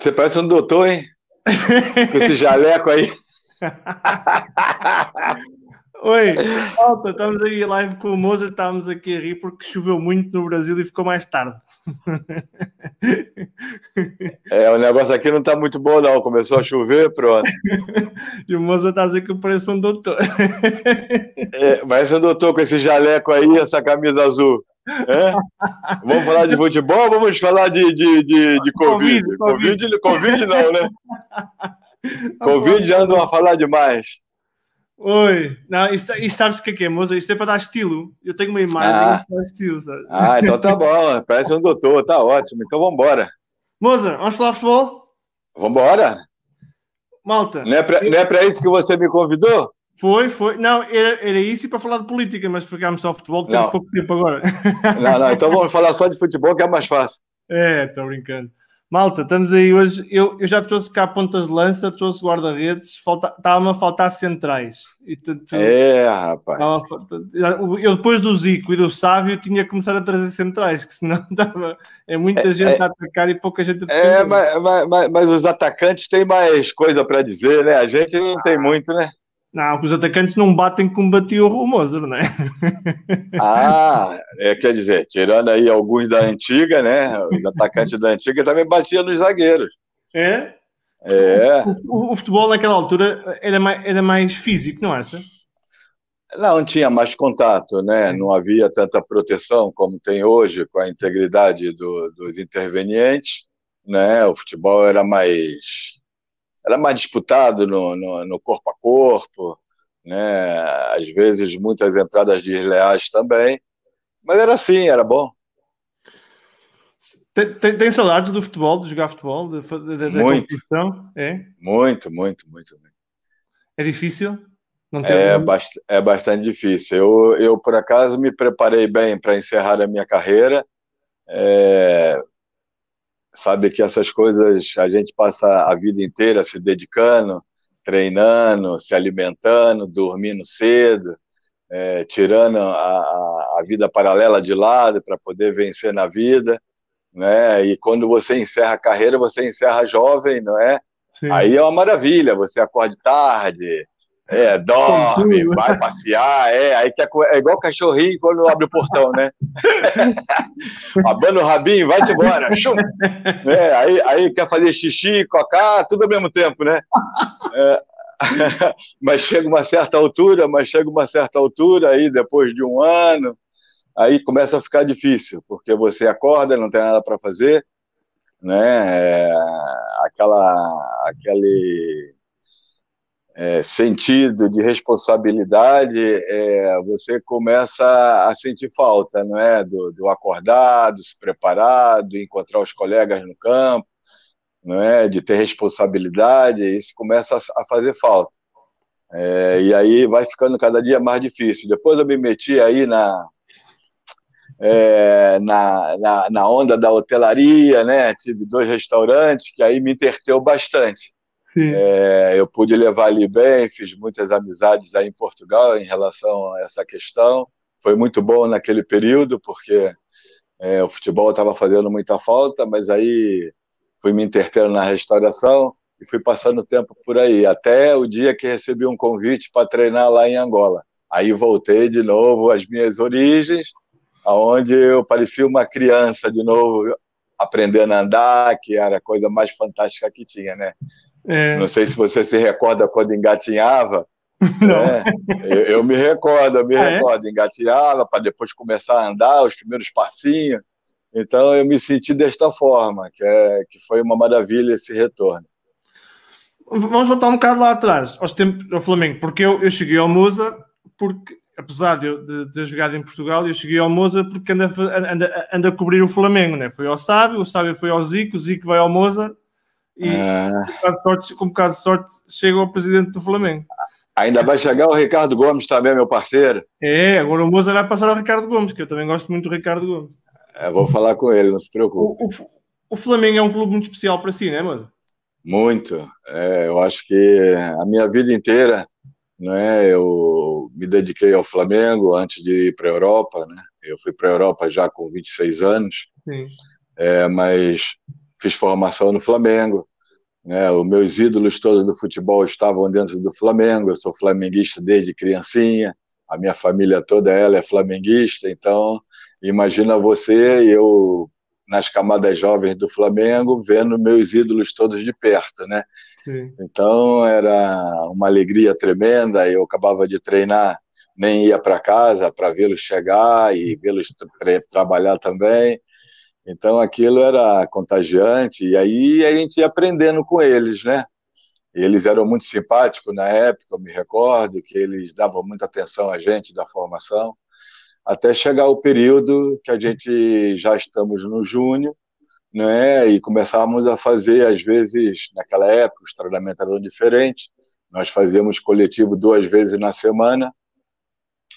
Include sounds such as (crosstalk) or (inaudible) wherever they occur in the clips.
Você parece um doutor, hein? (laughs) Com esse jaleco aí. (laughs) Oi, Alta, estamos aí live com o Moza, estávamos aqui a rir porque choveu muito no Brasil e ficou mais tarde. (laughs) É, o negócio aqui não está muito bom, não. Começou a chover, pronto. E o Moza está dizer que eu pareço um doutor. É, mas um doutor com esse jaleco aí, essa camisa azul. É? Vamos falar de futebol vamos falar de, de, de, de COVID? Covid, COVID, COVID não, né? (laughs) Covid já andam a falar demais. Oi, não, isto, isto sabes o que é que é, Moza? Isto é para dar estilo. Eu tenho uma imagem Ah. dá estilo, sabe? Ah, então tá (laughs) bom. Parece um doutor, tá ótimo. Então vambora. Moza, vamos falar futebol? Vambora? Malta, Não é, pra, não é isso que você me convidou? Foi, foi. Não, era, era isso e para falar de política, mas ficámos só futebol, que temos Não. pouco tempo agora. (laughs) Não, não. Então vamos falar só de futebol, que é mais fácil. É, estou brincando. Malta, estamos aí hoje. Eu, eu já trouxe cá pontas de lança, trouxe guarda-redes, estava-me a faltar centrais. E tu- tu- É, rapaz. eu depois do Zico e do Sávio tinha que começar a trazer centrais, que senão (laughs) estava. É muita gente a atacar e pouca gente a defender. É, mas, mas- mas- mas os atacantes têm mais coisa para dizer, né? A gente não tem muito, né? Não, os atacantes não batem como batia o Moser, não é? (laughs) Ah, é, quer dizer, tirando aí alguns da antiga, né? Os atacantes da antiga também batiam nos zagueiros. É? É. O, o futebol naquela altura era mais, era mais físico, não acha? Não tinha mais contato, né? Não havia tanta proteção como tem hoje com a integridade do- dos intervenientes, né? O futebol era mais era mais disputado no, no, no corpo a corpo, né? Às vezes muitas entradas desleais também, mas era assim, era bom. Tem, tem, tem saudades do futebol, de jogar futebol, da, da Muito. competição? É? Muito, muito, muito. É difícil? É, bast- é bastante difícil. Eu, eu, por acaso, me preparei bem para encerrar a minha carreira. É, sabe que essas coisas a gente passa a vida inteira se dedicando, treinando, se alimentando, dormindo cedo, é, tirando a, a, vida paralela de lado para poder vencer na vida. Né? E quando você encerra a carreira, você encerra jovem, não é? Sim. Aí é uma maravilha, você acorde tarde, é, dorme, vai passear, é, aí quer, co- é igual cachorrinho quando abre o portão, né? (laughs) Abana o rabinho, vai-se embora, chum! É, aí, aí quer fazer xixi, cocá, tudo ao mesmo tempo, né? É, (laughs) mas chega uma certa altura, mas chega uma certa altura aí, depois de um ano, aí começa a ficar difícil, porque você acorda, não tem nada para fazer, né? É, aquela, aquele é, sentido de responsabilidade, é, você começa a sentir falta, não é? Do, do do se preparar, de encontrar os colegas no campo, não é? De ter responsabilidade, isso começa a, a fazer falta. É, e aí vai ficando cada dia mais difícil. Depois eu me meti aí na, é, na, na, na, onda da hotelaria, né? Tive dois restaurantes que aí me interteu bastante. É, eu pude levar ali bem, fiz muitas amizades aí em Portugal em relação a essa questão. Foi muito bom naquele período, porque é, o futebol estava fazendo muita falta, mas aí fui me intertendo na restauração e fui passando tempo por aí, até o dia que recebi um convite para treinar lá em Angola. Aí voltei de novo às minhas origens, aonde eu parecia uma criança de novo, aprendendo a andar, que era a coisa mais fantástica que tinha, né? É. Não sei se você se recorda quando engatinhava. (laughs) Né? Eu, eu, me recordo, eu me ah, recordo, é? engatinhava para depois começar a andar, os primeiros passinhos. Então eu me senti desta forma, que, é, que foi uma maravilha esse retorno. Vamos voltar um bocado lá atrás, aos tempos do Flamengo, porque eu, eu cheguei ao Musa, porque apesar de eu de ter jogado em Portugal, eu cheguei ao Moza porque anda, anda, anda a cobrir o Flamengo, né? Foi ao Sábio, o Sábio foi ao Zico, o Zico vai ao Moza e Ah. com, bocado de sorte, de chega ao presidente do Flamengo. Ainda vai chegar o Ricardo Gomes também, meu parceiro. É, agora o Moza vai passar ao Ricardo Gomes, que eu também gosto muito do Ricardo Gomes. É, vou falar com ele, não se preocupe. O, o, o Flamengo é um clube muito especial para si, né, Moza? Muito. É, eu acho que a minha vida inteira, né, eu me dediquei ao Flamengo antes de ir para a Europa, né? Eu fui para a Europa já com 26 anos, Sim. é, mas fiz formação no Flamengo. Né? Os meus ídolos todos do futebol estavam dentro do Flamengo. Eu sou flamenguista desde criancinha. A minha família toda ela é flamenguista. Então, imagina você e eu nas camadas jovens do Flamengo, vendo meus ídolos todos de perto, né? Sim. Então era uma alegria tremenda. Eu acabava de treinar, nem ia para casa para vê-los chegar e vê-los tra trabalhar também. Então aquilo era contagiante e aí a gente ia aprendendo com eles, né? Eles eram muito simpáticos na época, eu me recordo que eles davam muita atenção a gente da formação até chegar o período que a gente já estamos no junho, né, e começávamos a fazer, às vezes, naquela época, os treinamentos eram diferentes, nós fazíamos coletivo duas vezes na semana,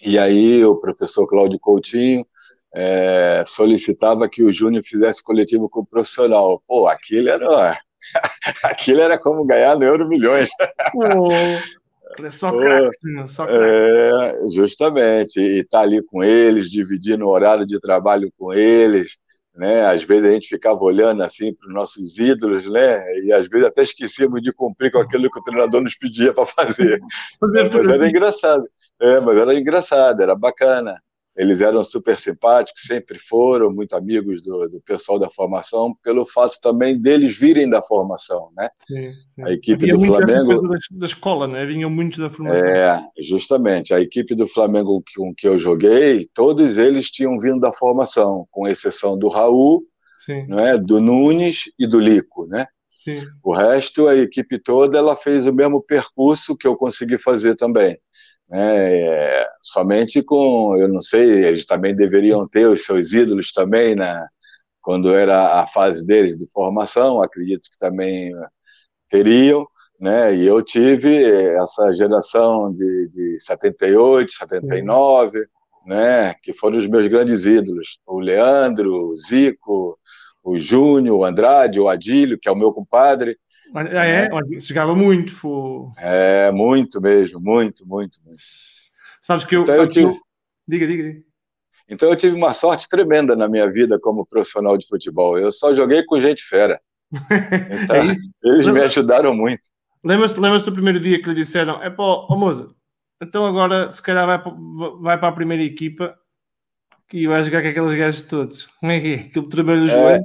e aí o professor Cláudio Coutinho é, solicitava que o Júnior fizesse coletivo com o profissional. Pô, aquilo era, (laughs) aquilo era como ganhar no Euro Milhões. É só craque, só craque. É, justamente. E estar tá ali com eles, dividindo o horário de trabalho com eles. Né? Às vezes a gente ficava olhando assim para os nossos ídolos, né? E às vezes até esquecíamos de cumprir com aquilo que o treinador nos pedia para fazer. (laughs) mas era engraçado. É, mas era engraçado, era bacana. Eles eram super simpáticos, sempre foram muito amigos do, do pessoal da formação, pelo fato também deles virem da formação, né? Sim, sim. A equipe Havia do Flamengo. Da, da escola, né? Vinham muitos da formação. É, justamente. A equipe do Flamengo com que eu joguei, todos eles tinham vindo da formação, com exceção do Raul, sim. Né? do Nunes e do Lico, né? Sim. O resto, a equipe toda, ela fez o mesmo percurso que eu consegui fazer também. Né? somente com, eu não sei, eles também deveriam ter os seus ídolos também, né? quando era a fase deles de formação, acredito que também teriam, né? E eu tive essa geração de, de 78, 79, né? Que foram os meus grandes ídolos, o Leandro, o Zico, o Júnior, o Andrade, o Adílio, que é o meu compadre, ah, é? Né? Jogava muito. Foi... É, muito mesmo, muito, muito. muito. Sabes que eu. Então, eu tive... eu... Diga, diga, diga. Então eu tive uma sorte tremenda na minha vida como profissional de futebol. Eu só joguei com gente fera. (laughs) Então, é eles me ajudaram muito. Lembra-se lembra do primeiro dia que lhe disseram: é pô, moça, então agora se calhar vai, vai para a primeira equipa e vai jogar com aqueles gajos todos. Como é que é? Aquilo tremeu o é,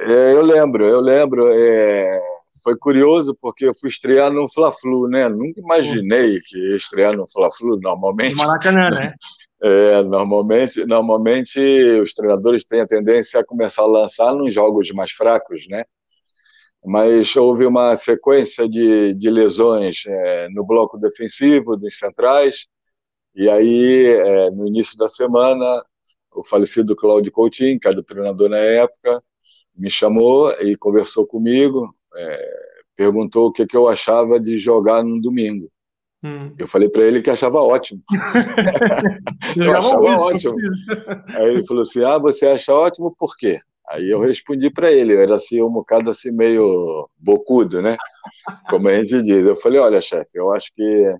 é, eu lembro, eu lembro. É, foi curioso porque eu fui estrear no Fla-Flu, né? Nunca imaginei que ia estrear no Fla-Flu, normalmente. Maracanã, né? (laughs) É, normalmente, normalmente os treinadores têm a tendência a começar a lançar nos jogos mais fracos, né? Mas houve uma sequência de, de lesões é, no bloco defensivo, dos centrais, e aí, é, no início da semana, o falecido Cláudio Coutinho, que era o treinador na época, me chamou e conversou comigo, é, perguntou o que, que eu achava de jogar no domingo. Hum. Eu falei para ele que achava ótimo. (laughs) (laughs) eu achava ótimo. Aí ele falou assim: Ah, você acha ótimo por quê? Aí eu respondi para ele, eu era assim, um bocado assim meio bocudo, né? Como a gente diz. Eu falei: Olha, chefe, eu acho que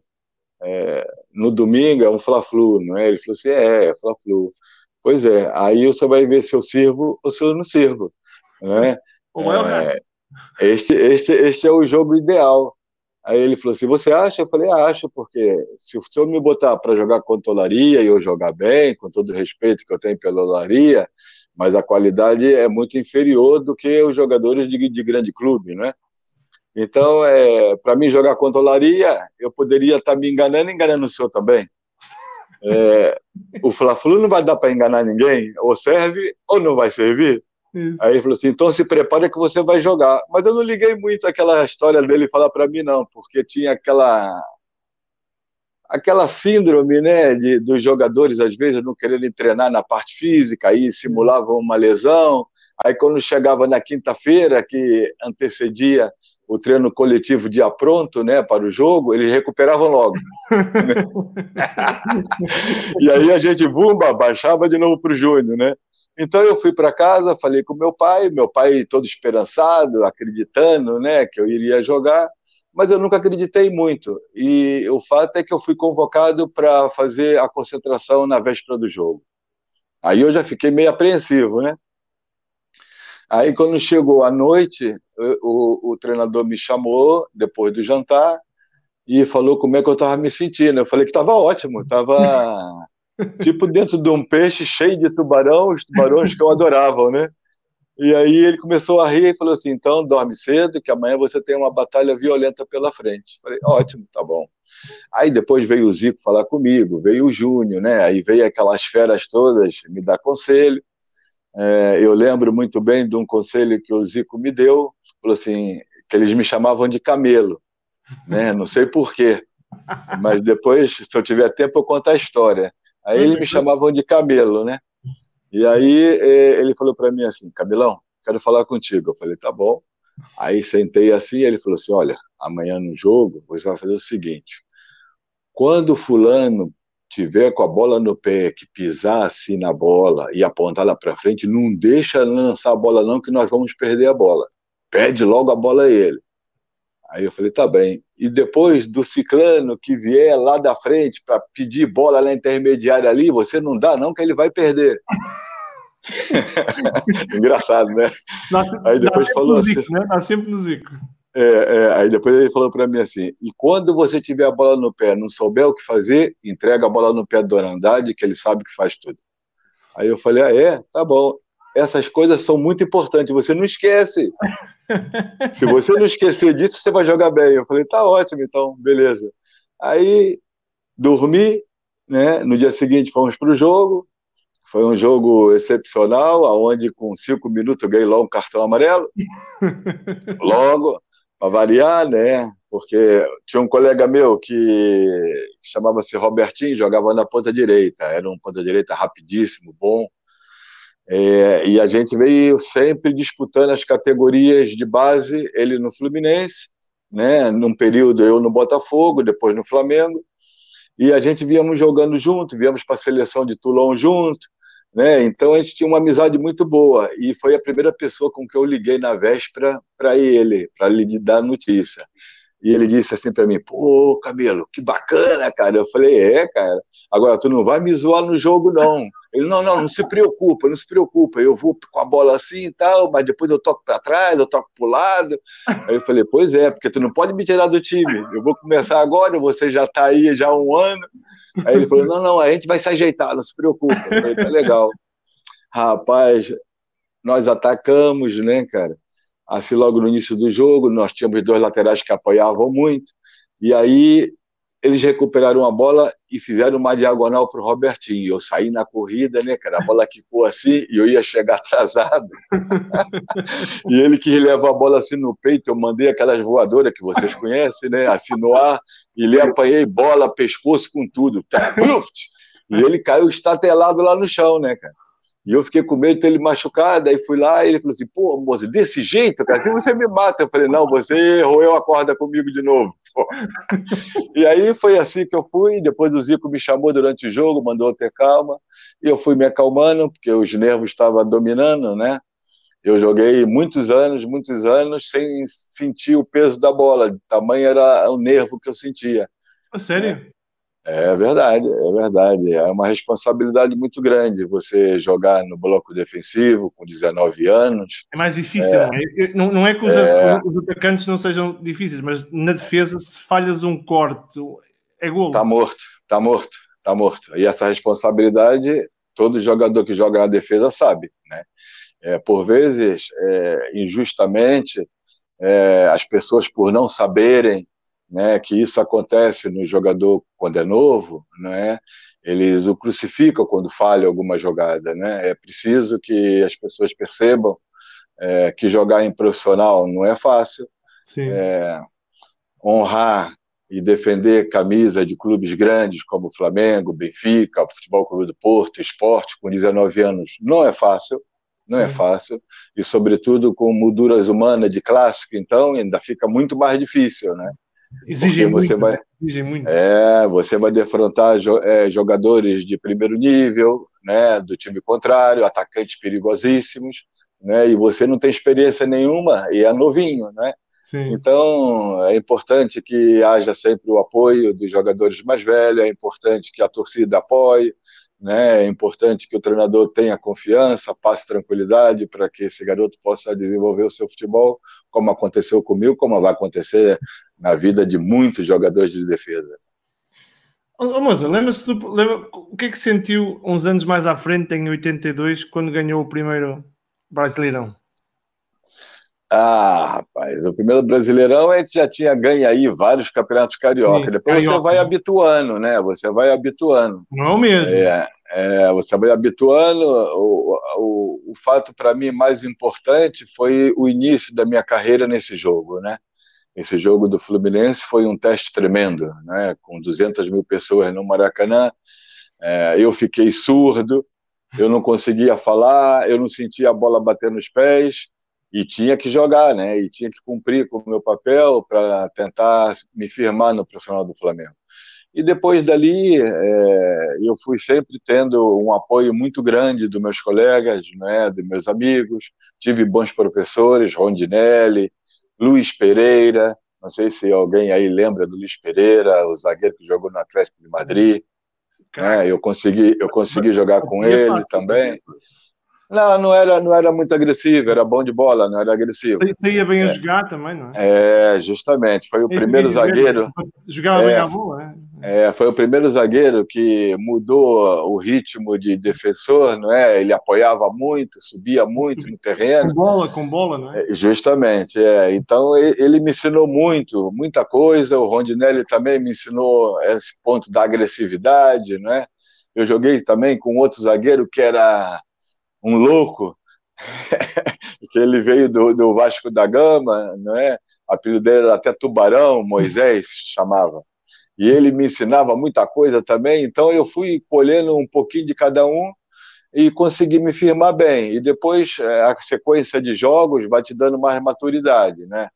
é, no domingo é um Fla-Flu, não é? Ele falou assim: É, é Fla-Flu. Pois é, aí você vai ver se eu sirvo ou se eu não sirvo, né? É, este, este, este é o jogo ideal. Aí ele falou assim: Você acha? Eu falei: Acho, porque se o senhor me botar para jogar contra o e eu jogar bem, com todo o respeito que eu tenho pela Olaria, mas a qualidade é muito inferior do que os jogadores de, de grande clube, né? Então, é, para mim jogar contra o eu poderia estar tá me enganando e enganando o senhor também. É, o Fla-Flu não vai dar para enganar ninguém, ou serve ou não vai servir. Isso. Aí ele falou assim: então se prepara que você vai jogar. Mas eu não liguei muito aquela história dele falar para mim, não, porque tinha aquela aquela síndrome, né, de, dos jogadores às vezes não quererem treinar na parte física, aí simulavam uma lesão. Aí quando chegava na quinta-feira, que antecedia o treino coletivo dia pronto, né, para o jogo, eles recuperavam logo. (laughs) (laughs) e aí a gente, bumba, baixava de novo para o Júnior, né? Então eu fui para casa, falei com meu pai, meu pai todo esperançado, acreditando, né, que eu iria jogar, mas eu nunca acreditei muito. E o fato é que eu fui convocado para fazer a concentração na véspera do jogo. Aí eu já fiquei meio apreensivo, né? Aí, quando chegou a noite, o, o, treinador me chamou, depois do jantar, e falou como é que eu estava me sentindo. Eu falei que estava ótimo, estava (laughs) tipo dentro de um peixe cheio de tubarão, os tubarões que eu adorava, né? E aí ele começou a rir e falou assim: então dorme cedo, que amanhã você tem uma batalha violenta pela frente. Falei: ótimo, tá bom. Aí depois veio o Zico falar comigo, veio o Júnior, né? Aí veio aquelas feras todas me dar conselho. É, eu lembro muito bem de um conselho que o Zico me deu, falou assim, que eles me chamavam de camelo, né? Não sei porquê, mas depois, se eu tiver tempo, eu conto a história. Aí eles me chamavam de camelo, né? E aí é, ele falou para mim assim, Cabelão, quero falar contigo. Eu falei, tá bom. Aí sentei assim, ele falou assim, olha, amanhã no jogo você vai fazer o seguinte, quando fulano tiver com a bola no pé, que pisar assim na bola e apontar lá para frente, não deixa lançar a bola não, que nós vamos perder a bola. Pede logo a bola a ele. Aí eu falei, tá bem. E depois do ciclano que vier lá da frente para pedir bola na intermediária ali, você não dá não, que ele vai perder. (laughs) Engraçado, né? Nasce, aí depois falou assim, Zico, né? Nasce sempre no Zico. É, é, aí depois ele falou para mim assim: e quando você tiver a bola no pé, não souber o que fazer, entrega a bola no pé do Orandade, que ele sabe que faz tudo. Aí eu falei: ah, é? Tá bom. Essas coisas são muito importantes, você não esquece. (laughs) Se você não esquecer disso, você vai jogar bem. Eu falei: tá ótimo, então, beleza. Aí dormi, né? No dia seguinte fomos para o jogo. Foi um jogo excepcional, aonde com cinco minutos eu ganhei logo um cartão amarelo. (laughs) Logo, para variar, né? Porque tinha um colega meu que chamava-se Robertinho, jogava na ponta direita, era um ponta direita rapidíssimo, bom. É, e a gente veio sempre disputando as categorias de base, ele no Fluminense, né? Num período eu no Botafogo, depois no Flamengo. E a gente víamos jogando junto, viemos para a seleção de Toulon junto, né? Então a gente tinha uma amizade muito boa e foi a primeira pessoa com que eu liguei na véspera para ele, para lhe dar notícia. E ele disse assim para mim: pô, cabelo, que bacana, cara. Eu falei: é, cara. Agora tu não vai me zoar no jogo, não. Ele: não, não, não se preocupa, não se preocupa. Eu vou com a bola assim e tal, mas depois eu toco para trás, eu toco para o lado. Aí eu falei: pois é, porque tu não pode me tirar do time. Eu vou começar agora, você já está aí já há um ano. Aí ele falou: não, não, a gente vai se ajeitar, não se preocupa. Eu falei: tá legal. Rapaz, nós atacamos, né, cara? Assim, logo no início do jogo, nós tínhamos dois laterais que apoiavam muito, e aí eles recuperaram a bola e fizeram uma diagonal para o Robertinho. Eu saí na corrida, né, cara? A bola quicou assim e eu ia chegar (laughs) atrasado. (laughs) e ele quis levar a bola assim no peito. Eu mandei aquelas voadoras que vocês conhecem, né? Assim no ar. E lhe apanhei bola, pescoço com tudo. Tá, (laughs) e ele caiu estatelado lá no chão, né, cara? E eu fiquei com medo de ter ele machucado, aí fui lá e ele falou assim, pô, moço, desse jeito, cara, se você me mata. Eu falei, não, você roeu a corda comigo de novo. (laughs) Pô. E aí foi assim que eu fui, depois o Zico me chamou durante o jogo, mandou ter calma, e eu fui me acalmando, porque os nervos estavam dominando, né? Eu joguei muitos anos, muitos anos, sem sentir o peso da bola, tamanho era o nervo que eu sentia. Sério? É verdade, é verdade. É uma responsabilidade muito grande você jogar no bloco defensivo com 19 anos. É mais difícil, é, não, é? não é que os, é, os, atacantes não sejam difíceis, mas na defesa, se falhas um corte, é golo. Está morto, está morto, está morto. E essa responsabilidade, todo jogador que joga na defesa sabe, né? É, por vezes, é, injustamente, é, as pessoas, por não saberem né, que isso acontece no jogador quando é novo, né, eles o crucificam quando falha alguma jogada. Né, é preciso que as pessoas percebam é, que jogar em profissional não é fácil. É, honrar e defender camisa de clubes grandes como Flamengo, Benfica, Futebol Clube do Porto, Esporte, com 19 anos, não é fácil. Não é Sim. é fácil, e sobretudo com molduras humanas de clássico, então ainda fica muito mais difícil, né? Exige muito, vai, exige muito. É, você vai defrontar é, jogadores de primeiro nível, né, do time contrário, atacantes perigosíssimos, né, e você não tem experiência nenhuma e é novinho, né? Sim. Então, é importante que haja sempre o apoio dos jogadores mais velhos, é importante que a torcida apoie, né? É importante que o treinador tenha confiança, passe tranquilidade para que esse garoto possa desenvolver o seu futebol, como aconteceu comigo, como vai acontecer na vida de muitos jogadores de defesa. Moça, lembra-se do, lembra, o que é que sentiu uns anos mais à frente, em 82, quando ganhou o primeiro Brasileirão? Ah, rapaz, o primeiro Brasileirão a gente já tinha ganho aí vários campeonatos carioca. Sim, Depois carioca. você vai habituando, né? Você vai habituando. Não é mesmo. É, é, você vai habituando. O, o, o fato para mim mais importante foi o início da minha carreira nesse jogo, né? Esse jogo do Fluminense foi um teste tremendo, né? Com 200 mil pessoas no Maracanã. É, eu fiquei surdo, eu não conseguia falar, eu não sentia a bola bater nos pés e tinha que jogar, né? E tinha que cumprir com o meu papel para tentar me firmar no profissional do Flamengo. E depois dali, é, eu fui sempre tendo um apoio muito grande dos meus colegas, né, dos meus amigos. Tive bons professores, Rondinelli, Luiz Pereira. Não sei se alguém aí lembra do Luiz Pereira, o zagueiro que jogou no Atlético de Madrid. É, eu consegui, eu consegui jogar com ele também. Não, não era, não era muito agressivo, era bom de bola, não era agressivo. Você ia bem é. a jogar também, não é? É, justamente. Foi o primeiro zagueiro. Jogava é, bem a bola, é? é? Foi o primeiro zagueiro que mudou o ritmo de defensor, não é? Ele apoiava muito, subia muito no terreno. Com bola, com bola, não é? é justamente, é. Então ele me ensinou muito, muita coisa. O Rondinelli também me ensinou esse ponto da agressividade, não é? Eu joguei também com outro zagueiro que era um louco, (laughs) que ele veio do, do Vasco da Gama, não é? O apelido dele era até Tubarão, Moisés chamava. E ele me ensinava muita coisa também, então eu fui colhendo um pouquinho de cada um e consegui me firmar bem. E depois é, a sequência de jogos vai te dando mais maturidade, né?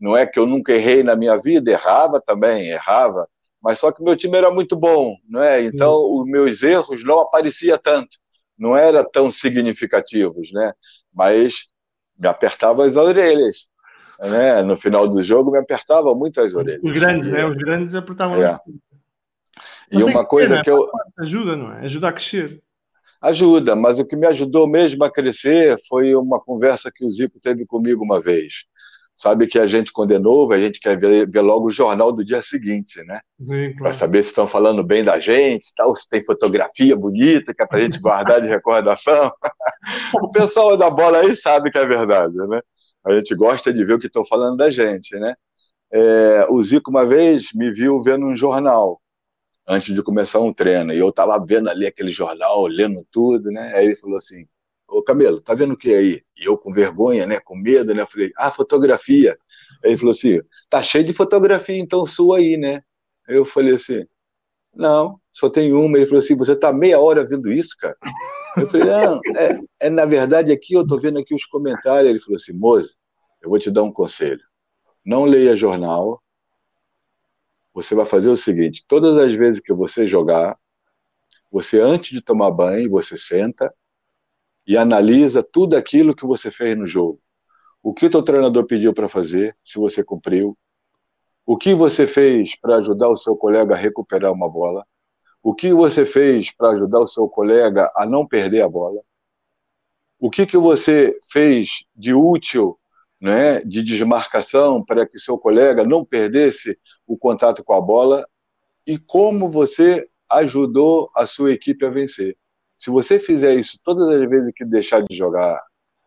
Não é que eu nunca errei na minha vida, errava também, errava, mas só que meu time era muito bom, não é? Então os meus erros não aparecia tanto não eram tão significativos, né? Mas me apertava as orelhas. Né? No final do jogo me apertava muito as orelhas. Os grandes, né? Os grandes apertavam. É. E uma coisa que, que eu ajuda, não é? Ajuda a crescer. Ajuda, mas o que me ajudou mesmo a crescer foi uma conversa que o Zico teve comigo uma vez sabe que a gente, quando é novo, a gente quer ver, ver logo o jornal do dia seguinte, né? Claro. Para saber se estão falando bem da gente, tal, se tem fotografia bonita, que é para a gente guardar de recordação. (laughs) o pessoal da bola aí sabe que é verdade, né? A gente gosta de ver o que estão falando da gente, né? É, o Zico, uma vez, me viu vendo um jornal antes de começar um treino, e eu estava vendo ali aquele jornal, lendo tudo, né? Aí ele falou assim: ô Camelo, tá vendo o que aí? E eu com vergonha, né, com medo, né, falei, ah, fotografia. Aí ele falou assim, tá cheio de fotografia então sua aí, né? Eu falei assim, não, só tem uma. Ele falou assim, você tá meia hora vendo isso, cara? Eu falei, não, é, é na verdade aqui eu tô vendo aqui os comentários. Ele falou assim, moça, eu vou te dar um conselho. Não leia jornal. Você vai fazer o seguinte: todas as vezes que você jogar, você antes de tomar banho, você senta e analisa tudo aquilo que você fez no jogo. O que o teu treinador pediu para fazer, se você cumpriu. O que você fez para ajudar o seu colega a recuperar uma bola. O que você fez para ajudar o seu colega a não perder a bola. O que, que você fez de útil, né, de desmarcação para que o seu colega não perdesse o contato com a bola e como você ajudou a sua equipe a vencer. Se você fizer isso todas as vezes que deixar de jogar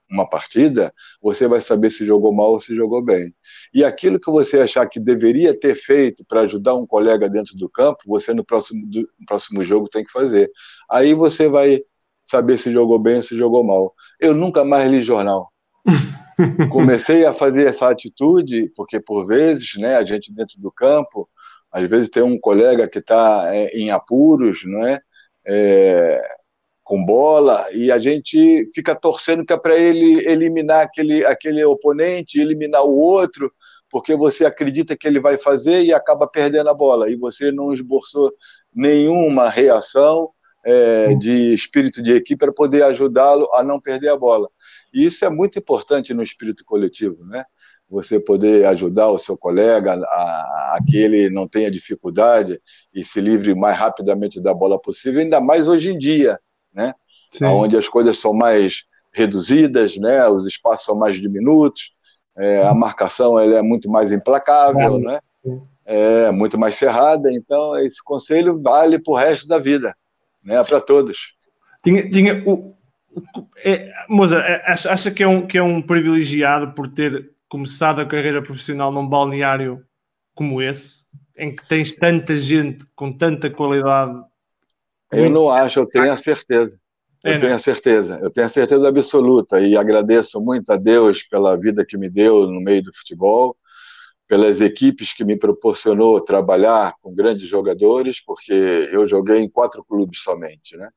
uma partida, você vai saber se jogou mal ou se jogou bem. E aquilo que você achar que deveria ter feito para ajudar um colega dentro do campo, você no próximo, no próximo jogo tem que fazer. Aí você vai saber se jogou bem ou se jogou mal. Eu nunca mais li jornal. (laughs) Comecei a fazer essa atitude, porque por vezes, né, a gente dentro do campo, às vezes tem um colega que está é, em apuros, não é? é com bola e a gente fica torcendo que é para ele eliminar aquele, aquele oponente, eliminar o outro, porque você acredita que ele vai fazer e acaba perdendo a bola. E você não esboçou nenhuma reação é, de espírito de equipe para poder ajudá-lo a não perder a bola. E isso é muito importante no espírito coletivo, né? você poder ajudar o seu colega a, a, que ele não tenha dificuldade e se livre mais rapidamente da bola possível, ainda mais hoje em dia, né? Sim. Onde as coisas são mais reduzidas, né? Os espaços são mais diminutos, é, a marcação ela é muito mais implacável, né? É muito mais cerrada, então esse conselho vale para o resto da vida, né? Para todos. Tinha, tinha o, é, Moza, é, acha, acha que, é um, que é um privilegiado por ter começado a carreira profissional num balneário como esse, em que tens tanta gente com tanta qualidade? Eu não acho, eu tenho a certeza. Eu é, tenho a certeza, eu tenho a certeza absoluta e agradeço muito a Deus pela vida que me deu no meio do futebol, pelas equipes que me proporcionou trabalhar com grandes jogadores, porque eu joguei em quatro clubes somente, né?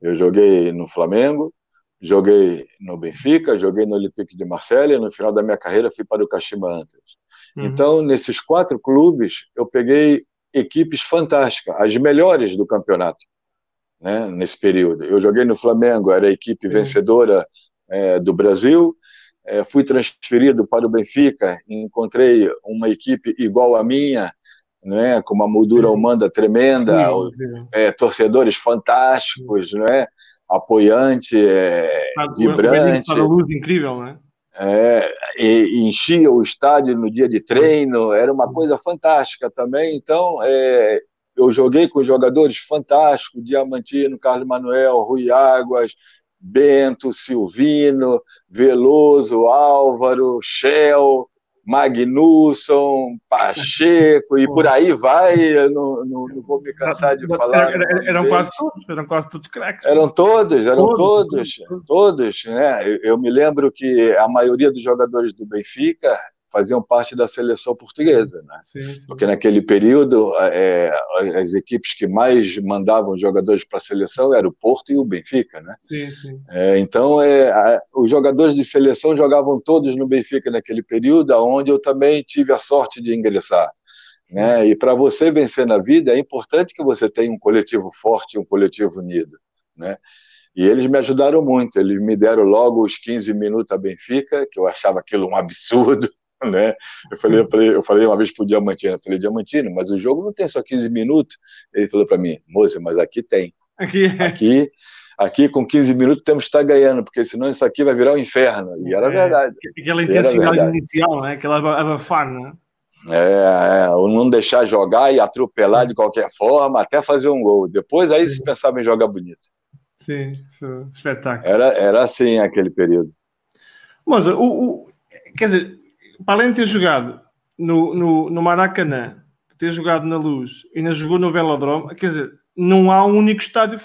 Eu joguei no Flamengo, joguei no Benfica, joguei no Olympique de Marseille e no final da minha carreira fui para o Kashima Antlers. Uhum. Então, nesses quatro clubes, eu peguei equipes fantásticas, as melhores do campeonato, né, nesse período. Eu joguei no Flamengo, era a equipe vencedora é, do Brasil, é, fui transferido para o Benfica, encontrei uma equipe igual à minha, né, com uma moldura humana tremenda, é, torcedores fantásticos, né, apoiante, é, vibrante. Para luz incrível, né? É, enchia o estádio no dia de treino, era uma coisa fantástica também. Então, é, eu joguei com jogadores fantásticos, Diamantino, Carlos Manuel, Rui Águas, Bento, Silvino, Veloso, Álvaro, Shell, Magnusson, Pacheco e por aí vai, eu não, não, não vou me cansar de falar. eram quase todos, eram quase todos craques. Eram todos, eram todos, todos, todos né? Eu, eu, me lembro que a maioria dos jogadores do Benfica faziam parte da seleção portuguesa, né? Sim, sim. Porque naquele período é, as equipes que mais mandavam jogadores para a seleção eram o Porto e o Benfica, né? Sim, sim. É, então é, a, os jogadores de seleção jogavam todos no Benfica naquele período, onde eu também tive a sorte de ingressar. Né? E para você vencer na vida é importante que você tenha um coletivo forte, um coletivo unido, né? E eles me ajudaram muito. Eles me deram logo os 15 minutos a Benfica, que eu achava aquilo um absurdo. (laughs) né? Eu falei, eu falei, eu falei uma vez pro Diamantino, eu falei, Diamantino, mas o jogo não tem só 15 minutos. Ele falou para mim, moça, mas aqui tem. Aqui, aqui, aqui com 15 minutos temos que estar ganhando, porque senão isso aqui vai virar um inferno. E era é, verdade. Aquela intensidade verdade. inicial, né? Aquela abafar, né? É, é, ou não deixar jogar e atropelar de qualquer forma, até fazer um gol. Depois aí se pensava em jogar bonito. Sim, espetáculo. Era, era assim aquele período. Mas o, o quer dizer, para além de ter jogado no, no, no Maracanã, ter jogado na Luz e ainda jogou no Velodrome, quer dizer, não há um único estádio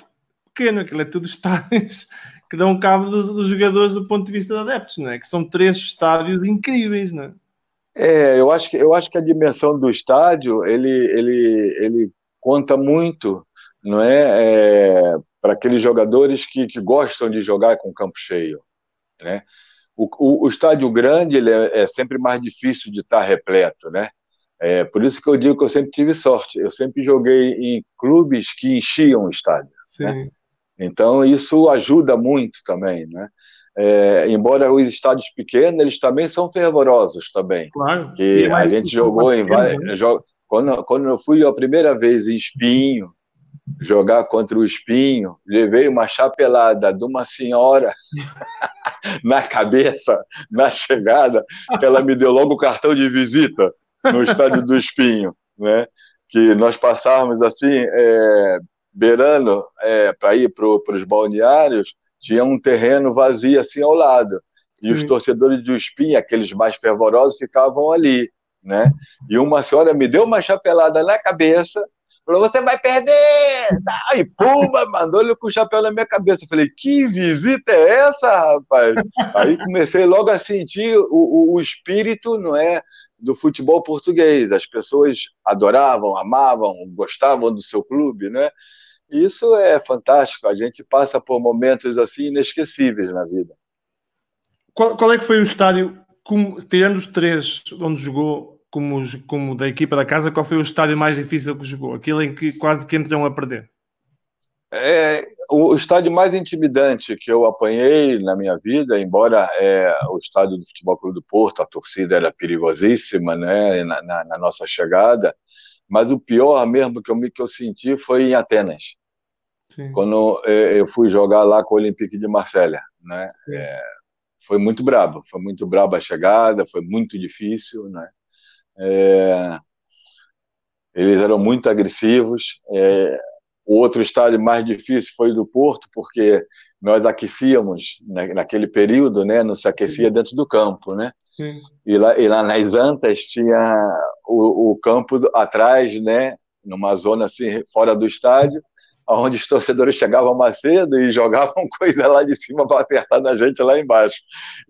pequeno, aquilo é tudo (laughs) estádios que dão cabo dos, dos, jogadores do ponto de vista de adeptos, não é? Que são três estádios incríveis, não é? É, eu acho que, eu acho que a dimensão do estádio ele, ele, ele conta muito, não é, é para aqueles jogadores que, que gostam de jogar com campo cheio, né? O, o, o estádio grande ele é, é, sempre mais difícil de estar repleto, né? É, por isso que eu digo que eu sempre tive sorte. Eu sempre joguei em clubes que enchiam o estádio. Né? Então isso ajuda muito também, né? É, embora os estádios pequenos, eles também são fervorosos também. Claro. Que a gente jogou em várias. Né? Quando, quando eu fui a primeira vez em Espinho, jogar contra o Espinho, levei uma chapelada de uma senhora (laughs) na cabeça, na chegada, que ela me deu logo o cartão de visita no estádio do Espinho, né? Que nós passávamos assim, é, beirando é, para ir para os balneários, tinha um terreno vazio assim ao lado. E Sim. os torcedores do Espinho, aqueles mais fervorosos, ficavam ali, né? E uma senhora me deu uma chapelada na cabeça, Falou, você vai perder! Tá, e pumba, mandou-lhe com o chapéu na minha cabeça. Eu falei, que visita é essa, rapaz? Aí comecei logo a sentir o, o, o espírito, não é? do futebol português. As pessoas adoravam, amavam, gostavam do seu clube, né? Isso é fantástico. A gente passa por momentos assim inesquecíveis na vida. Qual, qual é que foi o estádio, como, tirando os três onde jogou, como, como da equipa da casa, qual foi o estádio mais difícil que jogou? Aquele em que quase que entram a perder? É, o estádio mais intimidante que eu apanhei na minha vida, embora é, o estádio do Futebol Clube do Porto, a torcida era perigosíssima né, na, na, na nossa chegada, mas o pior mesmo que eu, que eu senti foi em Atenas. Sim. Quando é, eu fui jogar lá com o Olympique de Marselha. Né? É, foi muito brabo, foi muito brabo a chegada, foi muito difícil. Né? É, eles eram muito agressivos. É, o outro estádio mais difícil foi o do Porto, porque nós aquecíamos naquele período, né? Não se aquecia dentro do campo, né? Sim. E lá, e lá nas Antas tinha o, o campo atrás, né? Numa zona assim fora do estádio, onde os torcedores chegavam mais cedo e jogavam (laughs) coisa lá de cima para acertar na gente lá embaixo.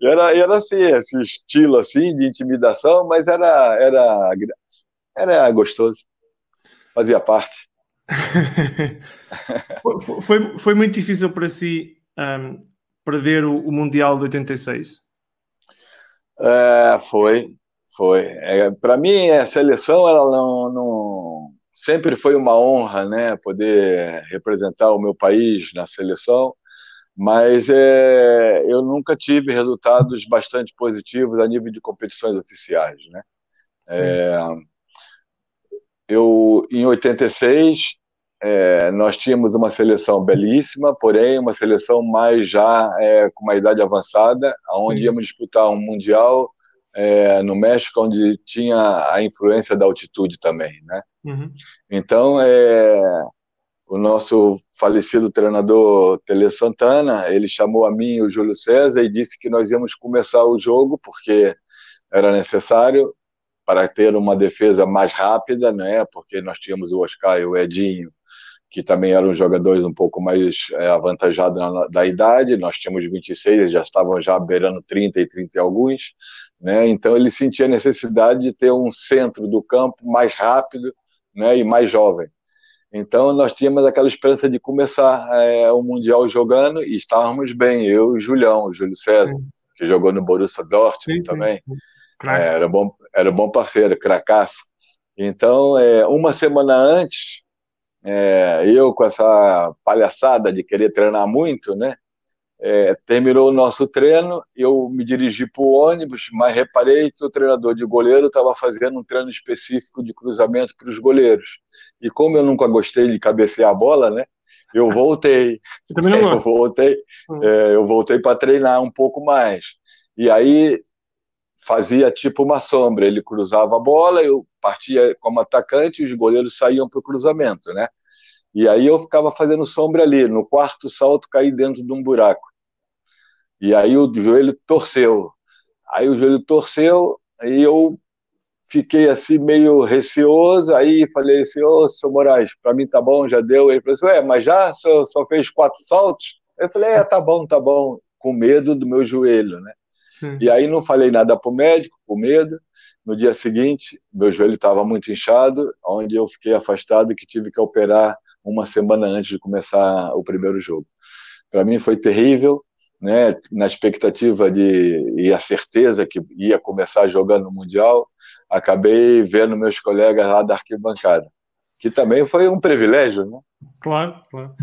E era, era assim, esse estilo assim de intimidação, mas era, era, era gostoso, fazia parte. (laughs) foi, foi muito difícil para si um, prever o, o, Mundial de 86? É, foi, foi. É, para mim, a seleção ela não, não, sempre foi uma honra, né, poder representar o meu país na seleção, mas é, eu nunca tive resultados bastante positivos a nível de competições oficiais, né. É, eu em 86 é, nós tínhamos uma seleção belíssima, porém uma seleção mais já é, com uma idade avançada, onde íamos disputar um mundial é, no México, onde tinha a influência da altitude também, né? Uhum. Então, é, o nosso falecido treinador Tele Santana, ele chamou a mim e o Júlio César e disse que nós íamos começar o jogo porque era necessário para ter uma defesa mais rápida, né? Porque nós tínhamos o Oscar e o Edinho que também eram jogadores um pouco mais é, avantajados na, da idade, nós tínhamos 26, eles já estavam já beirando 30 e 30 e alguns, né? então ele sentia a necessidade de ter um centro do campo mais rápido né, e mais jovem. Então nós tínhamos aquela esperança de começar é, o Mundial jogando e estávamos bem, eu e o Julião, o Júlio César, sim. que jogou no Borussia Dortmund sim, também, sim. É, era, bom, era bom parceiro, cracaço. Então, é, uma semana antes, é, eu com essa palhaçada de querer treinar muito, né? É, terminou o nosso treino, eu me dirigi para o ônibus, mas reparei que o treinador de goleiro estava fazendo um treino específico de cruzamento para os goleiros. E como eu nunca gostei de cabecear a bola, né? Eu voltei. (laughs) (laughs) Eu, voltei, hum. é, eu voltei para treinar um pouco mais. E aí fazia tipo uma sombra. Ele cruzava a bola, eu partia como atacante, os goleiros saíam para o cruzamento, né? E aí eu ficava fazendo sombra ali. No quarto salto, caí dentro de um buraco. E aí o joelho torceu. Aí o joelho torceu, e eu fiquei assim meio receoso. Aí falei assim: Ô, seu Moraes, para mim tá bom, já deu. Ele falou assim: Ué, mas já só, só fez quatro saltos? Eu falei: É, tá bom, tá bom. Com medo do meu joelho, né? E aí não falei nada para o médico, com medo. No dia seguinte, meu joelho estava muito inchado, onde eu fiquei afastado e que tive que operar uma semana antes de começar o primeiro jogo. Para mim foi terrível, né? Na expectativa de e a certeza que ia começar jogando no mundial, acabei vendo meus colegas lá da arquibancada, que também foi um privilégio, né? Claro, claro.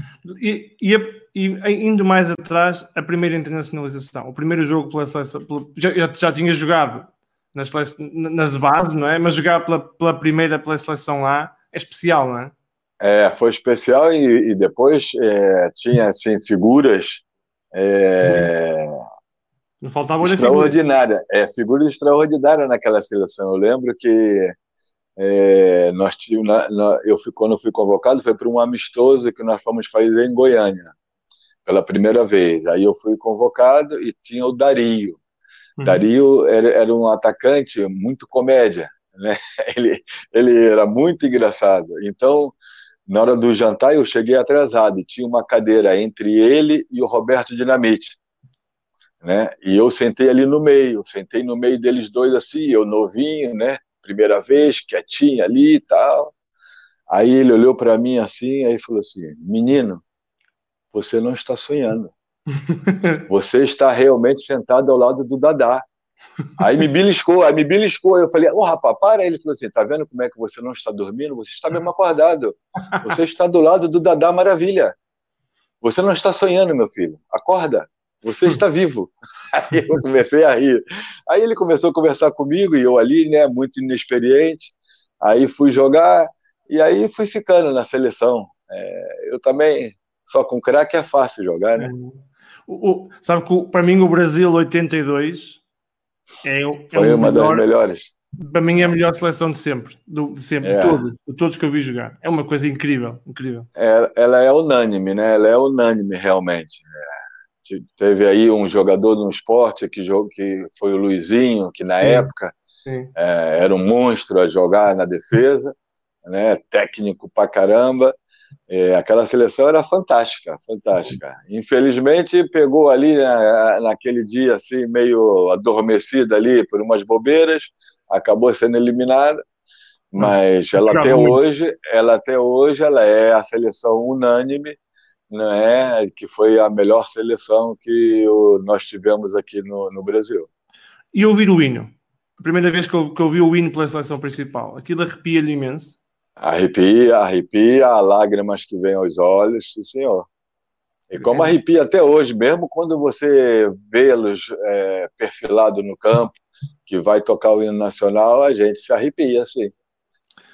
E, e, e, indo mais atrás, a primeira internacionalização, o primeiro jogo pela seleção, já, já tinha jogado nas, nas bases, não é? Mas jogar pela, pela primeira pela seleção lá é especial, não é? É, foi especial e, e depois é, tinha assim figuras é, não faltava extraordinária, é figura extraordinária naquela seleção. Eu lembro que é, nós tínhamos, eu fui, quando eu fui convocado foi para um amistoso que nós fomos fazer em Goiânia pela primeira vez. Aí eu fui convocado e tinha o Dario. Uhum. Dario era, era um atacante muito comédia, né? (laughs) Ele, ele era muito engraçado. Então na hora do jantar eu cheguei atrasado e tinha uma cadeira entre ele e o Roberto Dinamite. Né? E eu sentei ali no meio, sentei no meio deles dois assim, eu novinho, né? Primeira vez, quietinho ali e tal. Aí ele olhou para mim assim, aí falou assim: "Menino, você não está sonhando. (laughs) Você está realmente sentado ao lado do Dadá. Aí me beliscou, aí me beliscou. Eu falei, ô oh, rapaz, para. Ele falou assim: tá vendo como é que você não está dormindo? Você está mesmo acordado. Você está do lado do Dadá Maravilha. Você não está sonhando, meu filho. Acorda. Você está vivo. (laughs) Aí eu comecei a rir. Aí ele começou a conversar comigo e eu ali, né, muito inexperiente. Aí fui jogar e aí fui ficando na seleção. É, eu também, só com craque é fácil jogar, né? O, o, sabe que para mim o Brasil 82 é, é Foi uma melhor, das melhores. Para mim é a melhor seleção de sempre, do, de sempre, é. de, todos, de todos que eu vi jogar. É uma coisa incrível, incrível. É, ela é unânime, né? Ela é unânime realmente. É, teve aí um jogador no esporte que, que foi o Luizinho, que na Sim. época é, era um monstro a jogar na defesa, né? Técnico pra caramba. É, aquela seleção era fantástica, fantástica. Infelizmente pegou ali né, naquele dia assim meio adormecida ali por umas bobeiras, acabou sendo eliminada, mas ela até hoje, ela até hoje ela é a seleção unânime, né, que foi a melhor seleção que o, nós tivemos aqui no, no Brasil. E ouvir o hino? A primeira vez que eu, que eu vi o hino pela seleção principal, aquilo arrepia-lhe imenso? Arrepia, arrepia, lágrimas que vêm aos olhos, sim senhor. E como arrepia até hoje, mesmo quando você vê-los é, perfilado no campo, que vai tocar o hino nacional, a gente se arrepia, sim.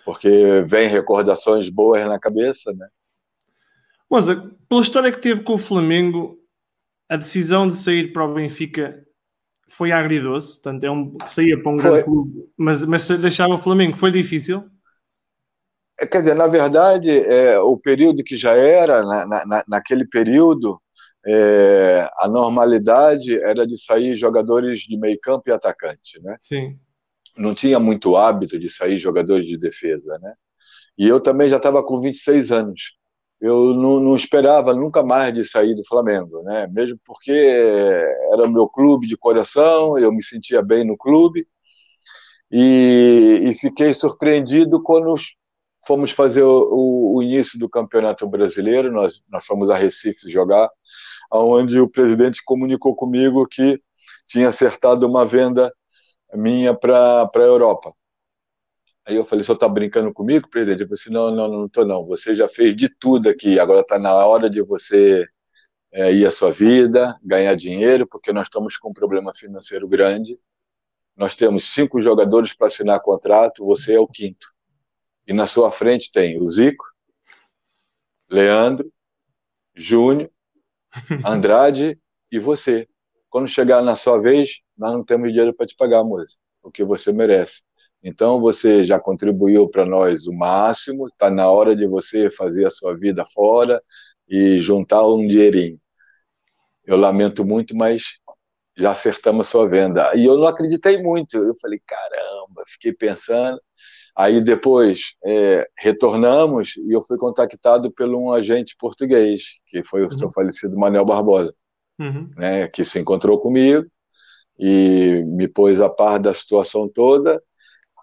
Porque vem recordações boas na cabeça, né? Mas, pela história que teve com o Flamengo, a decisão de sair para o Benfica foi agridoce, portanto, é um, saía para um foi. grande clube, mas, mas deixava o Flamengo, foi difícil? É, quer dizer, na verdade, é, o período que já era, na, na, naquele período, é, a normalidade era de sair jogadores de meio campo e atacante, né? Sim. Não tinha muito hábito de sair jogadores de defesa, né? E eu também já estava com 26 anos. Eu não, não, esperava nunca mais de sair do Flamengo, né? Mesmo porque era o meu clube de coração, eu me sentia bem no clube. E, e fiquei surpreendido quando fomos fazer o, o, início do Campeonato Brasileiro, nós, nós fomos a Recife jogar, onde o presidente comunicou comigo que tinha acertado uma venda minha para a Europa. Aí eu falei, senhor está brincando comigo, presidente? Eu falei assim, não, não, não estou não, você já fez de tudo aqui, agora está na hora de você é, ir à sua vida, ganhar dinheiro, porque nós estamos com um problema financeiro grande, nós temos cinco jogadores para assinar contrato, você é o quinto. E na sua frente tem o Zico, Leandro, Júnior, (laughs) Andrade e você. Quando chegar na sua vez, nós não temos dinheiro para te pagar, moça, o que você merece. Então você já contribuiu para nós o máximo, está na hora de você fazer a sua vida fora e juntar um dinheirinho. Eu lamento muito, mas já acertamos a sua venda. E eu não acreditei muito. Eu falei, caramba, fiquei pensando. Aí depois é, retornamos e eu fui contactado por um agente português, que foi o uhum. seu falecido Manuel Barbosa, uhum. né, que se encontrou comigo e me pôs a par da situação toda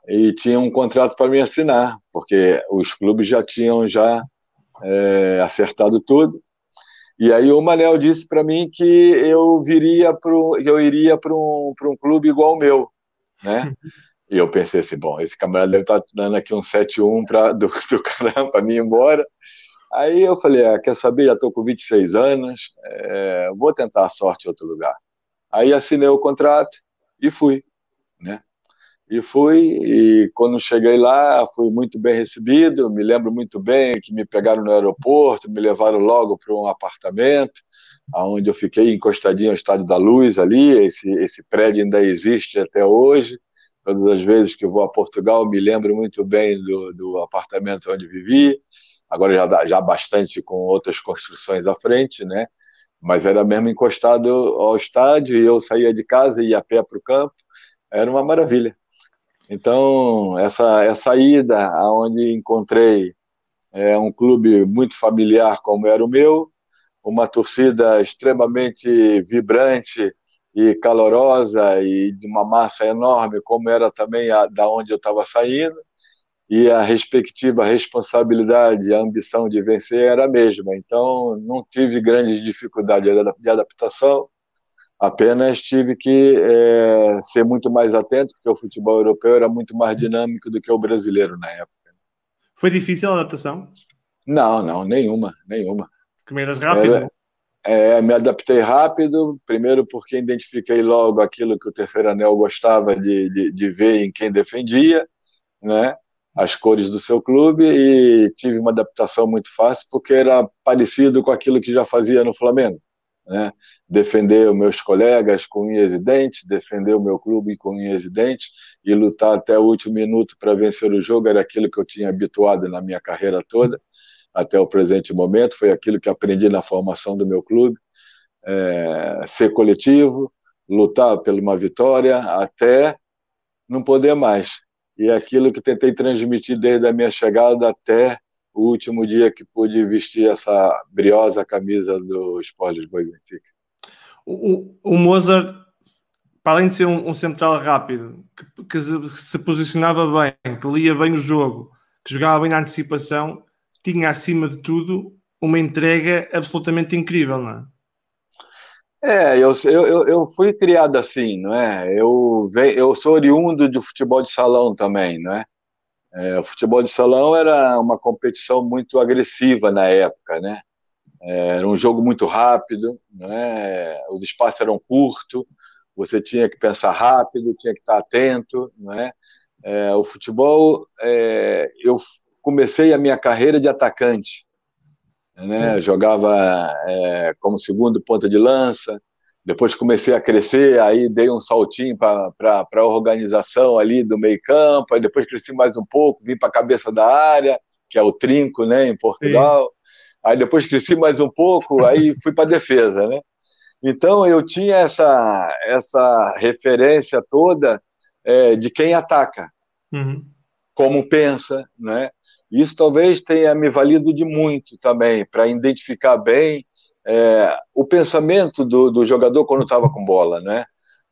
e tinha um contrato para me assinar, porque os clubes já tinham já é, acertado tudo. E aí o Manel disse para mim que eu viria pro, eu iria para um, um clube igual o meu, né? (laughs) E eu pensei assim, bom, esse camarada deve estar tá dando aqui um 7-1 pra, (laughs) do, do caramba para mim ir embora. Aí eu falei, ah, quer saber, já estou com 26 anos, é, vou tentar a sorte em outro lugar. Aí assinei o contrato e fui, né? E fui, e quando cheguei lá, fui muito bem recebido, me lembro muito bem que me pegaram no aeroporto, me levaram logo para um apartamento, onde eu fiquei encostadinho ao Estádio da Luz ali, esse, esse prédio ainda existe até hoje, Todas as vezes que vou a Portugal, me lembro muito bem do, do apartamento onde vivi. Agora já, já bastante com outras construções à frente, né? Mas era mesmo encostado ao estádio e eu saía de casa e ia a pé para o campo. Era uma maravilha. Então, essa, essa ida aonde encontrei é, um clube muito familiar como era o meu, uma torcida extremamente vibrante, e calorosa e de uma massa enorme, como era também a, da onde eu estava saindo, e a respectiva responsabilidade, a ambição de vencer era a mesma. Então, não tive grandes dificuldades de adaptação, apenas tive que é, ser muito mais atento, porque o futebol europeu era muito mais dinâmico do que o brasileiro na época. Foi difícil a adaptação? Não, não, nenhuma, nenhuma. Comeras rápido? Era, É, me adaptei rápido, primeiro porque identifiquei logo aquilo que o terceiro anel gostava de, de, de ver em quem defendia, né? as cores do seu clube e tive uma adaptação muito fácil porque era parecido com aquilo que já fazia no Flamengo. Né? Defender os meus colegas com unhas e dentes, defender o meu clube com unhas e dentes e lutar até o último minuto para vencer o jogo era aquilo que eu tinha habituado na minha carreira toda até o presente momento, foi aquilo que aprendi na formação do meu clube, é, ser coletivo, lutar por uma vitória até não poder mais. E é aquilo que tentei transmitir desde a minha chegada até o último dia que pude vestir essa briosa camisa do Sport Lisboa e Benfica. O, o, Mozart, para além de ser um, um central rápido, que, que se, posicionava bem, que lia bem o jogo, que jogava bem na antecipação, tinha acima de tudo uma entrega absolutamente incrível, não é? É, eu, eu, eu fui criado assim, não é? Eu, eu sou oriundo do futebol de salão também, não é? é? O futebol de salão era uma competição muito agressiva na época, né? É, era um jogo muito rápido, não é? Os espaços eram curtos, você tinha que pensar rápido, tinha que estar atento, não é? é o futebol, é, eu comecei a minha carreira de atacante. Né? Jogava é, como segundo ponta de lança, depois comecei a crescer, aí dei um saltinho para a organização ali do meio campo, aí depois cresci mais um pouco, vim para a cabeça da área, que é o trinco, né, em Portugal. Sim. Aí depois cresci mais um pouco, aí fui para a defesa, né? Então eu tinha essa essa referência toda é, de quem ataca, uhum. como pensa, né? Isso talvez tenha me valido de muito também, para identificar bem é, o pensamento do, do jogador quando estava com bola, né?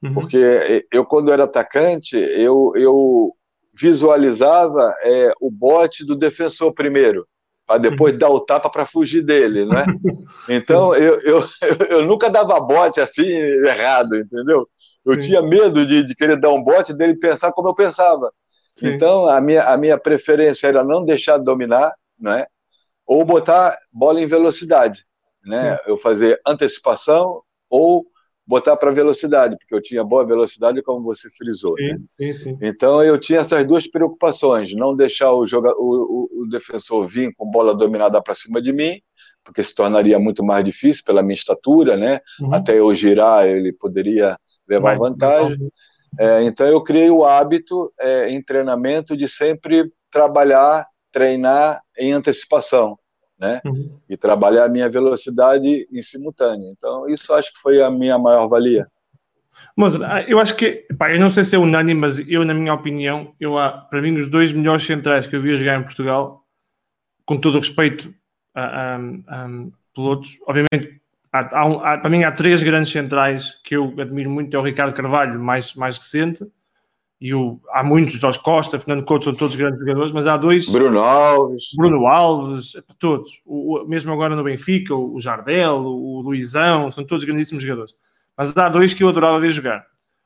Uhum. Porque eu, quando era atacante, eu, eu visualizava é, o bote do defensor primeiro, para depois uhum. dar o tapa para fugir dele, né? (laughs) Então, eu, eu, (laughs) eu nunca dava bote assim errado, entendeu? Eu Sim. tinha medo de, de querer dar um bote dele pensar como eu pensava. Sim. Então, a minha, a minha preferência era não deixar dominar, né? ou botar bola em velocidade. Né? Eu fazer antecipação ou botar para velocidade, porque eu tinha boa velocidade, como você frisou. Sim, né? sim, sim. Então eu tinha essas duas preocupações: não deixar o, joga, o, o, o defensor vir com bola dominada para cima de mim, porque se tornaria muito mais difícil pela minha estatura, né? Uhum. Até eu girar, ele poderia levar vantagem. É, então eu criei o hábito é, em treinamento de sempre trabalhar, treinar em antecipação, né? Uhum. E trabalhar a minha velocidade em simultâneo. Então isso acho que foi a minha maior valia. Mas ah, eu acho que, pá, eu não sei se é unânime, mas eu, na minha opinião, eu, para mim, os dois melhores centrais que eu vi jogar em Portugal, com todo o respeito a, a, a pilotos, obviamente Há, há, há, para mim há três grandes centrais que eu admiro muito, é o Ricardo Carvalho, mais, mais recente, e o, há muitos, Jorge Costa, Fernando Couto, são todos grandes jogadores, mas há dois... Bruno Alves. Bruno Alves, todos. O, o, mesmo agora no Benfica, o, o Jardel, o, o Luizão, são todos grandíssimos jogadores. Mas há dois que eu adorava ver jogar.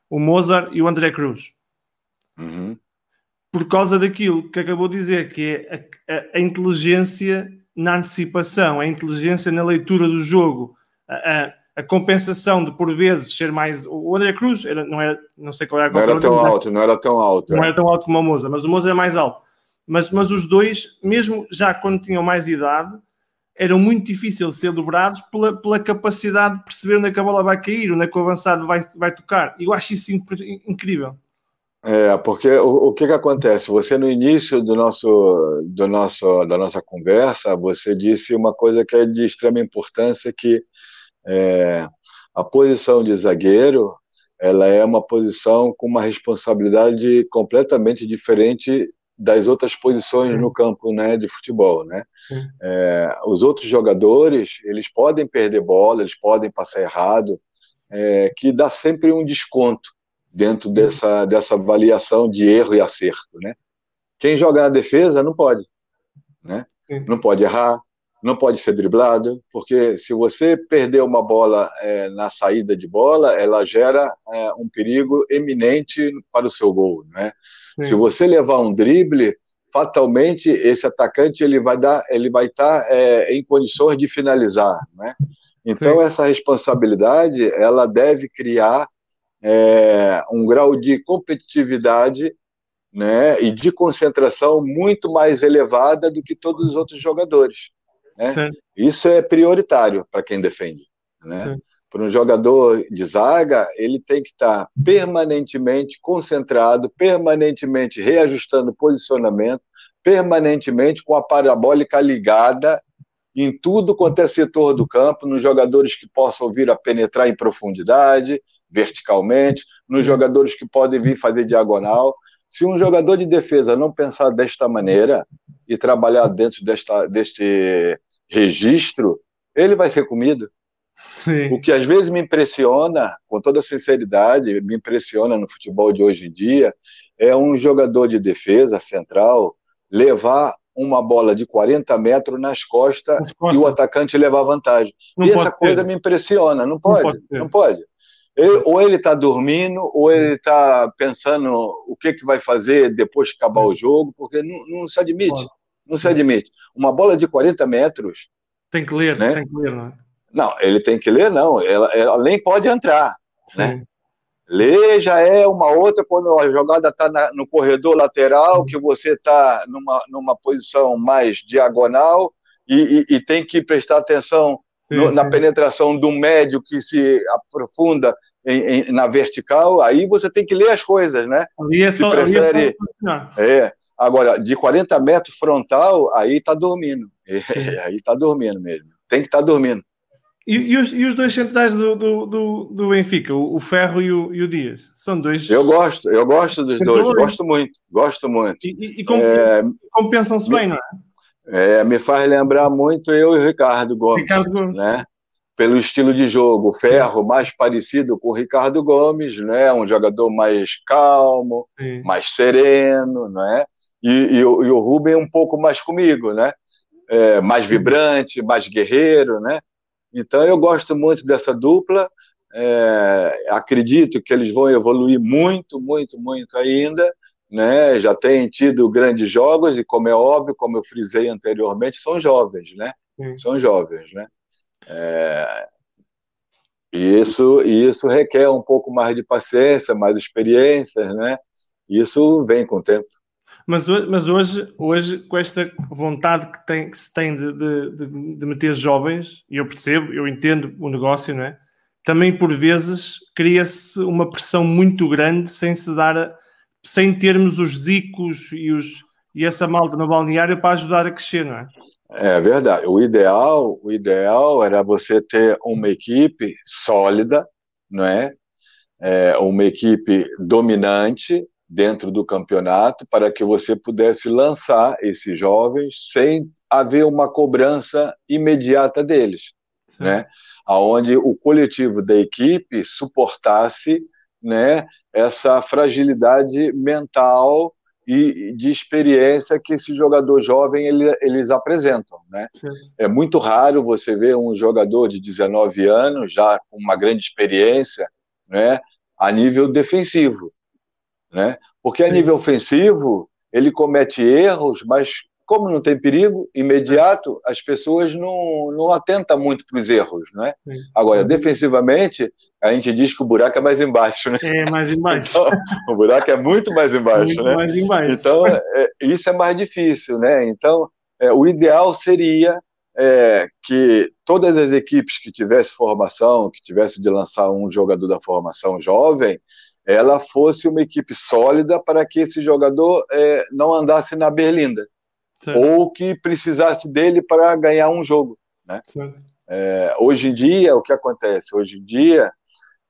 O Mozart e o André Cruz. Uhum. Por causa daquilo que acabou de dizer, que é a, a, a inteligência na antecipação, a inteligência na leitura do jogo, a, a, compensação de por vezes ser mais. O André Cruz era, não era, não sei qual era Não era tão alto, não era tão alto. Não é. era tão alto como o Moza, mas o Moza é mais alto. Mas, mas os dois, mesmo já quando tinham mais idade, eram muito difíceis de ser dobrados pela, pela capacidade de perceber onde é que a bola vai cair, onde é que o avançado vai, vai tocar. E eu acho isso incrível. É, porque o, o que, que acontece? Você no início do nosso, do nosso, da nossa conversa, você disse uma coisa que é de extrema importância, que é, a posição de zagueiro ela é uma posição com uma responsabilidade completamente diferente das outras posições no campo né, de futebol. Né? É, os outros jogadores eles podem perder bola, eles podem passar errado, é, que dá sempre um desconto dentro dessa, dessa avaliação de erro e acerto. Né? Quem joga na defesa não pode. Né? Não pode errar, não pode ser driblado, porque se você perder uma bola é, na saída de bola, ela gera é, um perigo eminente para o seu gol, né? Se você levar um drible, fatalmente esse atacante ele vai dar, ele vai estar é, em condições de finalizar, né? Então, Sim. essa responsabilidade, ela deve criar é, um grau de competitividade né, e de concentração muito mais elevada do que todos os outros jogadores. Né? Isso é prioritário para quem defende. Né? Para um jogador de zaga, ele tem que estar permanentemente concentrado, permanentemente reajustando posicionamento, permanentemente com a parabólica ligada em tudo quanto é setor do campo, nos jogadores que possam vir a penetrar em profundidade, verticalmente, nos jogadores que podem vir fazer diagonal. Se um jogador de defesa não pensar desta maneira e trabalhar dentro desta, deste registro, ele vai ser comido. Sim. O que às vezes me impressiona, com toda sinceridade, me impressiona no futebol de hoje em dia, é um jogador de defesa central levar uma bola de 40 metros nas costas, nas costas. e o atacante levar vantagem. Não e essa coisa ser. me impressiona, não pode, não pode. Não pode. Ele, ou ele está dormindo, ou ele está pensando o que, que vai fazer depois que acabar o jogo, porque não, não se admite. Não se admite. Uma bola de 40 metros. Tem que ler, né? tem que ler, não é? Não, ele tem que ler, não. Ela, ela nem pode entrar. Sim. Né? Ler já é uma outra quando a jogada está no corredor lateral, que você está numa, numa posição mais diagonal e, e, e tem que prestar atenção sim, no, sim. na penetração do médio que se aprofunda em, em, na vertical. Aí você tem que ler as coisas, né? Ali é só, prefere, é, é, Agora, de 40 metros frontal, aí está dormindo. (laughs) aí está dormindo mesmo. Tem que estar tá dormindo. E, e, os, e, os, dois centrais do, do, do, do Benfica, o, Ferro e o, e o, Dias, são dois. Eu gosto, eu gosto dos dois, gosto muito, gosto muito. E, e é, compensam-se bem, não é? é? Me faz lembrar muito eu e o Ricardo Gomes. Ricardo Gomes. Né? Pelo estilo de jogo, o Ferro mais parecido com o Ricardo Gomes, né? um jogador mais calmo, Sim. mais sereno, né? E, e, o, e o Rubem um pouco mais comigo, né? É, mais vibrante, mais guerreiro, né? Então eu gosto muito dessa dupla. É, acredito que eles vão evoluir muito, muito, muito ainda. Né? Já têm tido grandes jogos e, como é óbvio, como eu frisei anteriormente, são jovens, né? São jovens, né? É, isso, isso requer um pouco mais de paciência, mais experiência, né? Isso vem com o tempo. Mas, mas hoje, hoje, com esta vontade que, tem, que se tem de, de, de, meter jovens, e eu percebo, eu entendo o negócio, não é? Também por vezes cria-se uma pressão muito grande sem se dar, sem termos os zicos e, os, e essa malta no balneário para ajudar a crescer, não é? É verdade. O ideal, o ideal era você ter uma equipe sólida, não é? é uma equipe dominante, dentro do campeonato para que você pudesse lançar esses jovens sem haver uma cobrança imediata deles, Sim. né? Aonde o coletivo da equipe suportasse, né, essa fragilidade mental e de experiência que esse jogador jovem ele, eles apresentam, né? Sim. É muito raro você ver um jogador de 19 anos já com uma grande experiência, né, a nível defensivo né? Porque Sim. a nível ofensivo ele comete erros, mas como não tem perigo imediato, as pessoas não, não atentam muito para os erros, né? Sim. Agora, defensivamente, a gente diz que o buraco é mais embaixo, né? É, mais embaixo. Então, o buraco é muito mais embaixo, muito né? Mais embaixo. Então, é, isso é mais difícil, né? Então, é, o ideal seria é, que todas as equipes que tivessem formação, que tivessem de lançar um jogador da formação jovem, ela fosse uma equipe sólida para que esse jogador é, não andasse na berlinda certo. ou que precisasse dele para ganhar um jogo. Né? É, hoje em dia, o que acontece? Hoje em dia,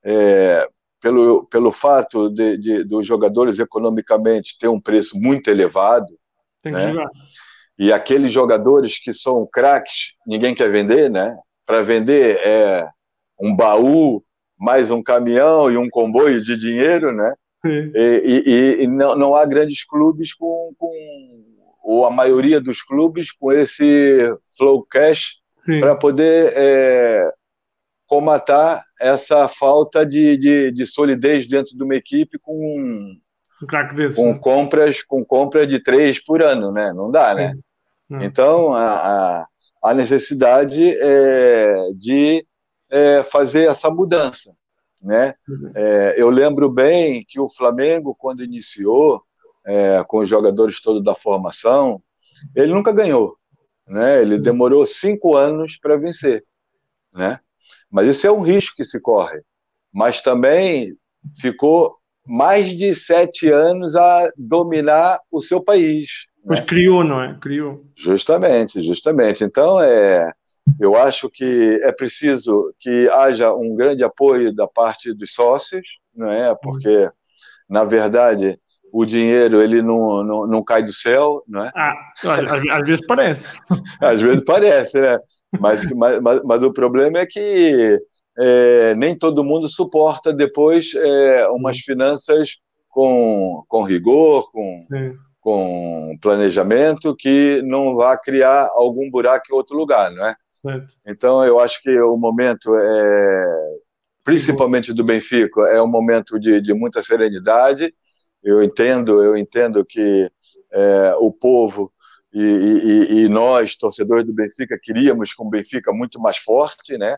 é, pelo, pelo fato de, de, dos jogadores economicamente ter um preço muito elevado, Tem que né? jogar. e aqueles jogadores que são craques, ninguém quer vender, né? Para vender é um baú mais um caminhão e um comboio de dinheiro, né? E, e, e, não, não, há grandes clubes com, com, ou a maioria dos clubes com esse flow cash para poder é, comatar essa falta de, de, de, solidez dentro de uma equipe com, um desse, com né? compras com compras de três por ano, né? Não dá, Sim. né? Não. Então a, a, a necessidade é de é, fazer essa mudança. Né? Uhum. É, eu lembro bem que o Flamengo, quando iniciou, é, com os jogadores todos da formação, ele nunca ganhou. Né? Ele demorou cinco anos para vencer. Né? Mas isso é um risco que se corre. Mas também ficou mais de sete anos a dominar o seu país. Pois né? criou, não é? Criou. Justamente, justamente. Então, é, eu acho que é preciso que haja um grande apoio da parte dos sócios, não é? Porque, na verdade, o dinheiro ele não, não, não cai do céu, não é? Ah, às, vezes parece. (laughs) às vezes parece, né? Mas, mas, mas, mas o problema é que é, nem todo mundo suporta depois é, umas finanças com, com rigor, com, com planejamento, que não vá criar algum buraco em outro lugar, não é? Certo. Então, eu acho que o momento é, principalmente do Benfica, é um momento de, de muita serenidade. Eu entendo, eu entendo que é, o povo e, e, e, nós, torcedores do Benfica, queríamos com o Benfica muito mais forte, né?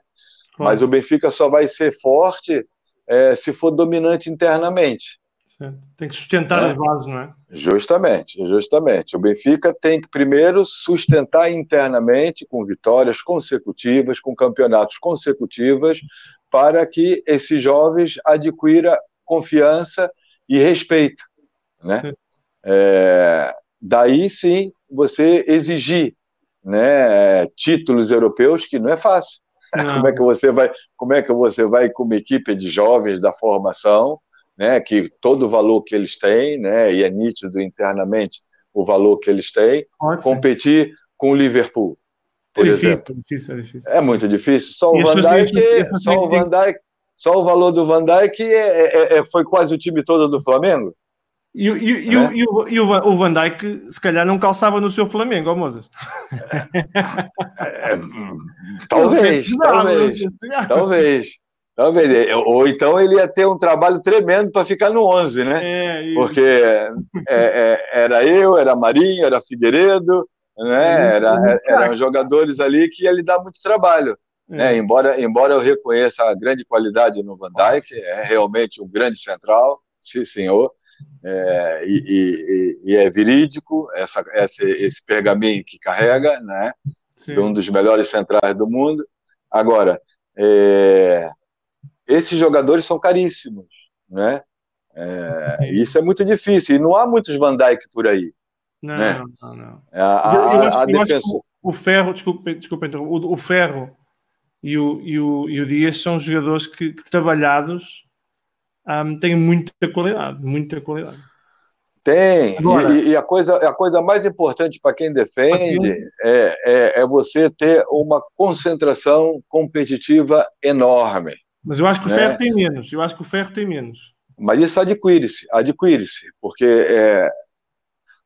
Mas o Benfica só vai ser forte é, se for dominante internamente. Certo. Tem que sustentar é. as bases, não é? Justamente, justamente. O Benfica tem que primeiro sustentar internamente com vitórias consecutivas, com campeonatos consecutivos, para que esses jovens adquiram confiança e respeito, né? É, daí sim você exigir, né, títulos europeus que não é fácil. Não. (laughs) Como é que você vai, como é que você vai com uma equipe de jovens da formação, né, que todo o valor que eles têm, né, e é nítido internamente o valor que eles têm, Pode competir ser. com o Liverpool, por é difícil, exemplo. É, difícil, é, difícil. é muito difícil. Só o Van Dijk, só o Van Dijk, só o valor do Van Dijk é, é, é, foi quase o time todo do Flamengo. E, e, é? e, o, e, o, Van Dijk, se calhar, não calçava no seu Flamengo, ó Moses. É, talvez, talvez, talvez, talvez. Ou então ele ia ter um trabalho tremendo para ficar no 11, né? É, Porque é, é, era eu, era Marinho, era Figueiredo, né? Era, eram jogadores ali que ia lhe dar muito trabalho. Né? Embora, embora eu reconheça a grande qualidade no Van Dijk, é realmente um grande central, sim senhor, é, e, e, e, é verídico essa, esse, esse pergaminho que carrega, né? De um dos melhores centrais do mundo. Agora, é, esses jogadores são caríssimos, né? É, isso é muito difícil e não há muitos Van Dijk por aí. Não, né? não, não. A, a, eu, acho, a defesa... o Ferro, desculpe, desculpe o, o Ferro e o, e, o, e o Dias são jogadores que, que trabalhados um, tem muita qualidade, muita qualidade. Tem, Agora, e, e, a, coisa, a coisa mais importante para quem defende assim, é, é, é, você ter uma concentração competitiva enorme. Mas eu acho que o ferro tem menos, eu acho que o ferro tem menos. Mas isso adquire-se, adquire-se, porque é,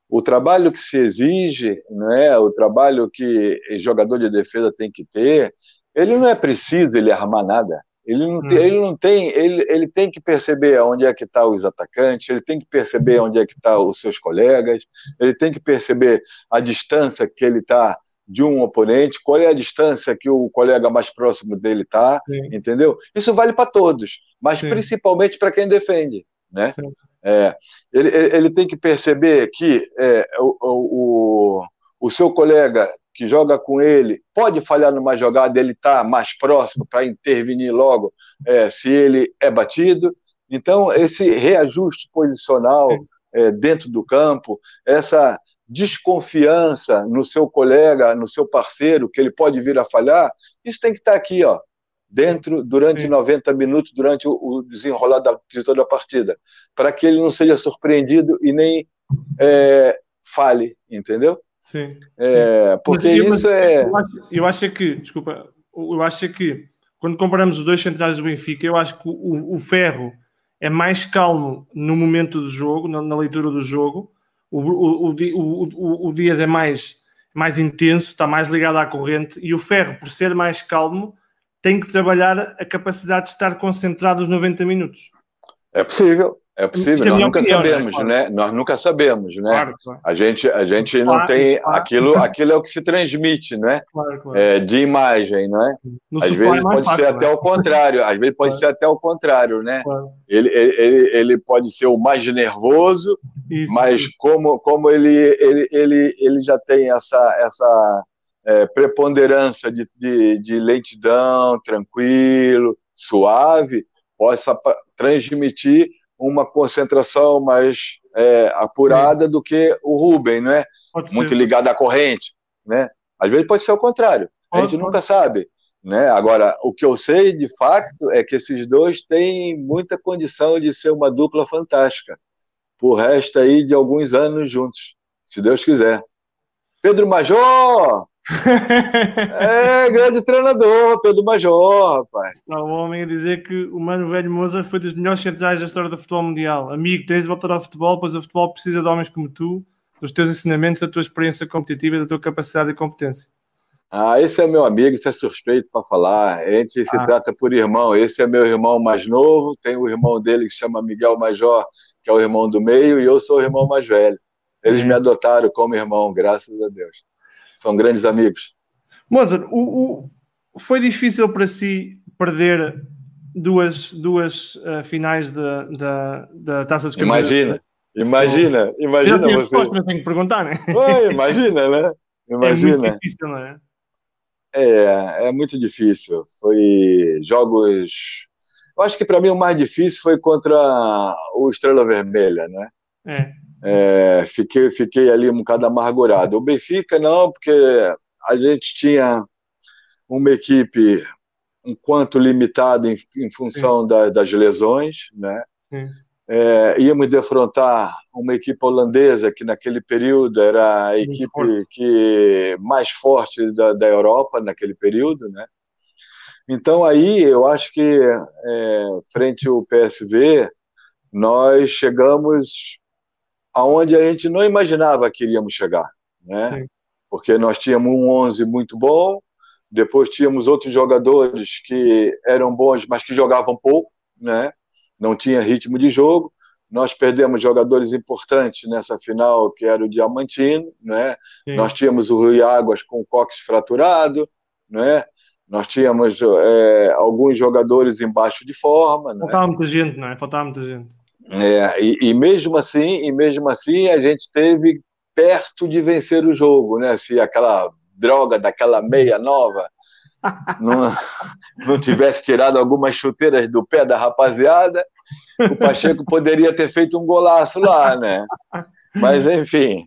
o trabalho que se exige, né, o trabalho que jogador de defesa tem que ter, ele não é preciso ele armar nada. Ele não, tem, hum. ele não tem, ele, ele tem que perceber onde é que estão tá os atacantes, ele tem que perceber onde é que estão tá os seus colegas, ele tem que perceber a distância que ele está de um oponente, qual é a distância que o colega mais próximo dele está, entendeu? Isso vale para todos, mas Sim. principalmente para quem defende, né? É, ele, ele tem que perceber que é, o, o, o seu colega que joga com ele pode falhar numa jogada, ele está mais próximo para intervenir logo é, se ele é batido. Então, esse reajuste posicional é, dentro do campo, essa desconfiança no seu colega, no seu parceiro, que ele pode vir a falhar, isso tem que estar aqui, ó, dentro, durante Sim. 90 minutos, durante o, o desenrolar da, de toda a partida, para que ele não seja surpreendido e nem é, fale, entendeu? Sim. É, sim. Porque eu, isso é. Eu acho, eu acho que, desculpa, eu acho que quando comparamos os dois centrais do Benfica, eu acho que o, o Ferro é mais calmo no momento do jogo, na, na leitura do jogo. O, o, o, o, Dias é mais, mais intenso, está mais ligado à corrente, e o Ferro, por ser mais calmo, tem que trabalhar a capacidade de estar concentrado os 90 minutos. É possível, É possível, nós nunca opinião, né? sabemos, né? né? Nós nunca sabemos, né? Claro, claro. A gente, a gente não tem aquilo, aquilo é o que se transmite, né? Claro, é, de imagem, não é? No às vezes é pode fácil, ser né? até o contrário, às vezes pode ser até o contrário, né? Ele, ele, ele pode ser o mais nervoso, Isso. mas como, como ele, ele, ele, ele já tem essa, essa é, preponderância de, de, de lentidão, tranquilo, suave, possa transmitir uma concentração mais é, apurada Sim. do que o Ruben, não é? Muito ligado à corrente, né? Às vezes pode ser o contrário. Pode, a gente pode. nunca sabe, né? Agora, o que eu sei de fato é que esses dois têm muita condição de ser uma dupla fantástica. Por resto aí de alguns anos juntos, se Deus quiser. Pedro Major, (laughs) é, grande treinador, Pedro Major, rapaz. Está o homem a dizer que o Mano Velho Moza foi dos melhores centrais da história do futebol mundial. Amigo, tens de voltar ao futebol, pois o futebol precisa de homens como tu, dos teus ensinamentos, da tua experiência competitiva e da tua capacidade e competência. Ah, esse é meu amigo, isso é suspeito para falar. A gente ah. se trata por irmão. Esse é meu irmão mais novo, tem o irmão dele que chama Miguel Major, que é o irmão do meio, e eu sou o irmão mais velho. Eles me adotaram como irmão, graças a Deus são grandes amigos. Mozart, o, o, foi difícil para si perder duas, duas uh, finais da, da, da Taça dos Campeões? Imagina, imagina, imagina você. Resposta, mas tenho que perguntar, né? Oi, imagina, né? Imagina. (laughs) É muito difícil, não é? É, é muito difícil. Foi jogos. Eu acho que para mim o mais difícil foi contra o Estrela Vermelha, né? É. É, fiquei, fiquei ali um bocado amargurado. O Benfica não, porque a gente tinha uma equipe um quanto limitada em, em função da, das lesões, né? É, íamos defrontar uma equipe holandesa que naquele período era a equipe que mais forte da, da Europa naquele período, né? Então aí eu acho que é, frente ao PSV nós chegamos aonde a gente não imaginava que iríamos chegar, né? Sim. Porque nós tínhamos um 11 muito bom, depois tínhamos outros jogadores que eram bons, mas que jogavam pouco, né? Não tinha ritmo de jogo. Nós perdemos jogadores importantes nessa final, que era o Diamantino, né? Sim. Nós tínhamos o Rui Águas com o cox fraturado, né? Nós tínhamos é, alguns jogadores embaixo de forma. Né? Faltava muita gente, não é? Faltava muita gente. É, e, e, mesmo assim, e mesmo assim, a gente teve perto de vencer o jogo, né? Se aquela droga daquela meia nova (laughs) não, não tivesse tirado algumas chuteiras do pé da rapaziada, o Pacheco poderia ter feito um golaço lá, né? Mas enfim,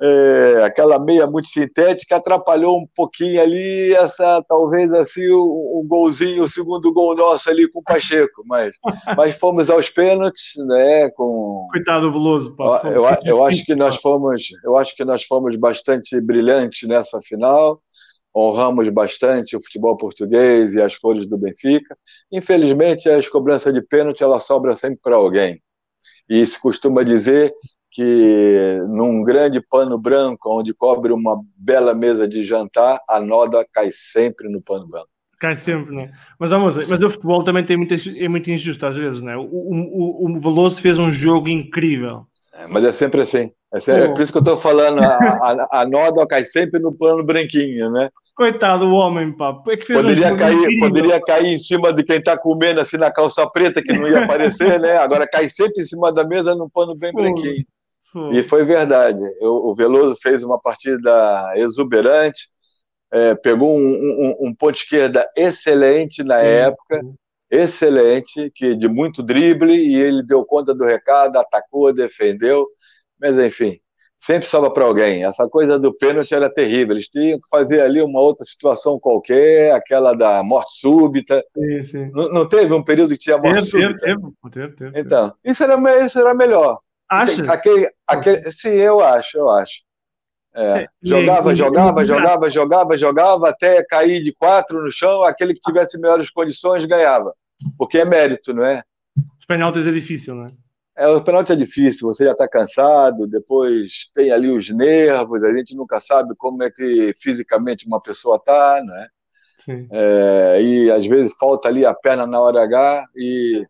é, aquela meia muito sintética atrapalhou um pouquinho ali essa talvez assim o, o, golzinho o segundo gol nosso ali com o Pacheco mas (laughs) mas fomos aos pênaltis né com coitado Veloso eu, eu, eu acho que nós fomos eu acho que nós fomos bastante brilhantes nessa final honramos bastante o futebol português e as cores do Benfica. Infelizmente as cobranças de pênalti ela sobra sempre para alguém. E se costuma dizer que num grande pano branco, onde cobre uma bela mesa de jantar, a noda cai sempre no pano branco. Cai sempre, né? Mas, vamos, mas o futebol também tem muito, é muito injusto às vezes, né? O, o, o Veloso fez um jogo incrível. É, mas é sempre assim. É, sempre, é, por isso que eu estou falando, a, a, a noda cai sempre no pano branquinho, né? Coitado do homem, pá. É que fez poderia, um cair, poderia cair em cima de quem está comendo assim na calça preta, que não ia aparecer, né? Agora cai sempre em cima da mesa no pano bem branquinho. E foi verdade. o Veloso fez uma partida exuberante, é, pegou um, um, um, ponto esquerda excelente na época, excelente, que de muito drible, e ele deu conta do recado, atacou, defendeu, mas enfim, sempre sobra para alguém. Essa coisa do pênalti era terrível. Eles tinham que fazer ali uma outra situação qualquer, aquela da morte súbita. Sim, sim. Não, não teve um período que tinha morte teve, súbita? Teve, teve, teve, Então, isso era, isso era melhor. Acha? Aquele, aquele, sim, eu acho, eu acho. É, jogava, jogava, jogava, jogava, jogava, até cair de quatro no chão, aquele que tivesse melhores condições ganhava. Porque é mérito, não é? Os penaltis é difícil, não é? É, o penalti é difícil, você já está cansado, depois tem ali os nervos, a gente nunca sabe como é que fisicamente uma pessoa está, né? Sim. É, e às vezes falta ali a perna na hora H e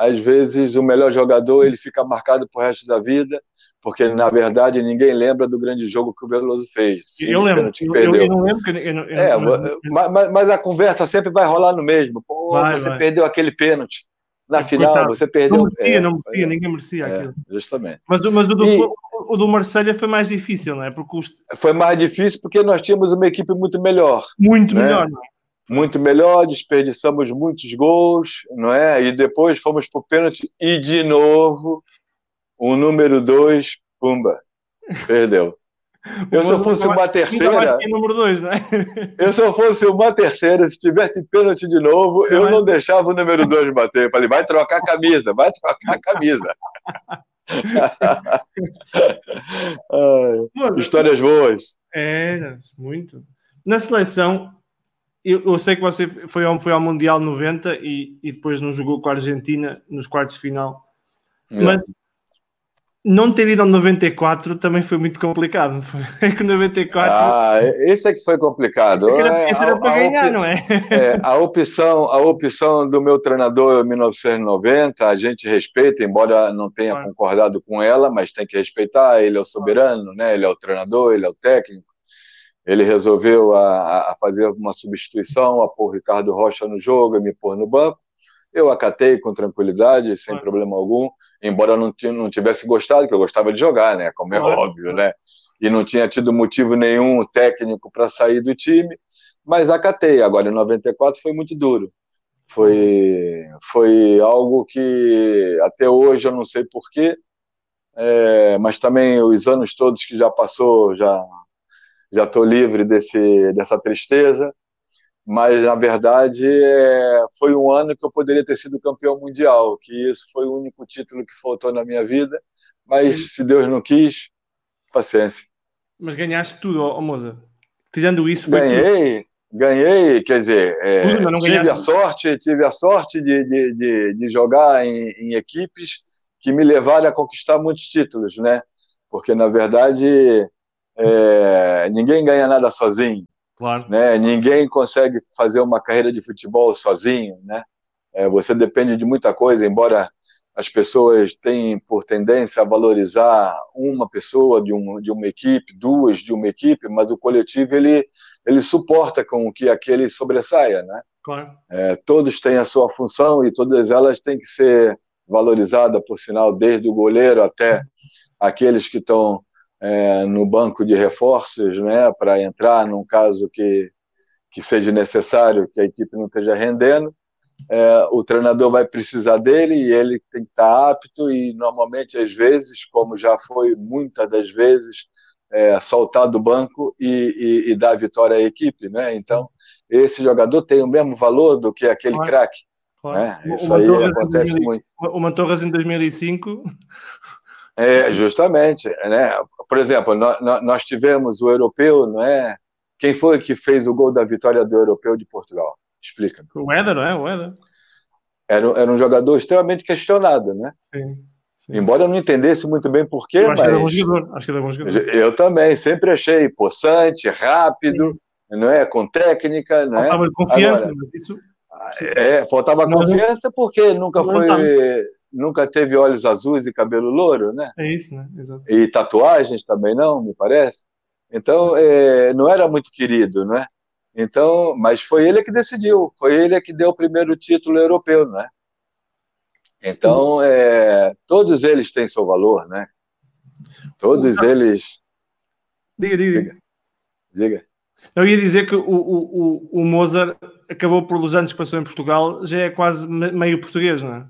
às vezes o melhor jogador ele fica marcado pro resto da vida, porque na verdade ninguém lembra do grande jogo que o Veloso fez. Sim, eu lembro, eu, eu, não lembro. Eu, eu, é, mas, mas, a conversa sempre vai rolar no mesmo. Pô, vai, você vai. perdeu aquele pênalti. Na final, Coitado. você perdeu. Não merecia, é, não merecia, é, ninguém merecia é, aquilo. Justamente. Mas, mas o, do, e, o do Marselha foi mais difícil, não é? Porque os... Foi mais difícil porque nós tínhamos uma equipe muito melhor. Muito né? melhor, não é? Muito melhor, desperdiçamos muitos gols, não é? E depois fomos para o pênalti e de novo o número dois, pumba, perdeu. (laughs) Eu se eu fosse uma terceira. Número dois, né? (laughs) Eu se eu fosse uma terceira, se tivesse pênalti de novo, Você eu vai... não deixava o número dois bater. Eu falei, vai trocar a camisa, vai trocar a camisa. (laughs) Ai, histórias boas. É, muito. Na seleção, eu, eu, sei que você foi ao, foi ao Mundial 90 e, e depois não jogou com a Argentina nos quartos de final. É. Mas não ter ido ao 94 também foi muito complicado. (laughs) É que 94. Ah, esse é que foi complicado. Esse era, esse era para ganhar, não é? (laughs) é? A opção, a opção do meu treinador em 1990, a gente respeita, embora não tenha claro. concordado com ela, mas tem que respeitar. Ele é o soberano, né? Ele é o treinador, ele é o técnico. Ele resolveu a, a fazer uma substituição, a pôr Ricardo Rocha no jogo e me pôr no banco. Eu acatei com tranquilidade, sem claro. problema algum embora eu não, não tivesse gostado, que eu gostava de jogar, né? Como é claro. óbvio, né? E não tinha tido motivo nenhum técnico para sair do time, mas acatei. Agora, em 94 foi muito duro. Foi, foi algo que até hoje eu não sei porquê, é, mas também os anos todos que já passou, já já estou livre desse, dessa tristeza mas na verdade é, foi um ano que eu poderia ter sido campeão mundial, que isso foi o único título que faltou na minha vida, mas se Deus não quis, paciência. Mas ganhaste tudo, oh, Moza. Tirando isso, ganhei, ganhei, quer dizer, é, tudo, tive a sorte, tive a sorte de, de, de, de jogar em, em, equipes que me levaram a conquistar muitos títulos, né? Porque na verdade é, ninguém ganha nada sozinho. Claro. Né? Ninguém consegue fazer uma carreira de futebol sozinho, né? É, você depende de muita coisa, embora as pessoas tenham por tendência a valorizar uma pessoa de, um, de uma equipe, duas de uma equipe, mas o coletivo ele, ele suporta com que aquele sobressaia, né? Claro. É, todos têm a sua função e todas elas têm que ser valorizadas, por sinal, desde o goleiro até aqueles que estão é, no banco de reforços, né, para entrar num caso que, que seja necessário, que a equipe não esteja rendendo. É, o treinador vai precisar dele e ele tem que estar apto e normalmente às vezes, como já foi muitas das vezes, é, soltar do banco e, e, e, dar vitória à equipe, né? Então esse jogador tem o mesmo valor do que aquele claro. craque. Claro. Né? Isso aí acontece muito. O Mantorras em 2005 é, justamente, né? Por exemplo, nós, nós tivemos o europeu, não é? Quem foi que fez o gol da vitória do europeu de Portugal? Explica. O Éder, não é? O Éder. Era, era um jogador extremamente questionado, né? Sim. Sim. Embora eu não entendesse muito bem porquê, eu acho mas... Que bom jogador. Acho que era bom jogador. Eu também, sempre achei possante, rápido, Sim. não é? Com técnica, não é? Faltava confiança, Agora, mas isso... É, faltava confiança porque nunca foi nunca teve olhos azuis e cabelo louro, né? É isso, né? Exato. E tatuagens também não, me parece. Então, é, não era muito querido, né? Então, mas foi ele que decidiu, foi ele que deu o primeiro título europeu, né? Então, é, todos eles têm seu valor, né? Todos eles. Diga, diga, diga. Diga. Eu ia dizer que o, o, o Mozart acabou por os anos que passou em Portugal, já é quase meio português, não é?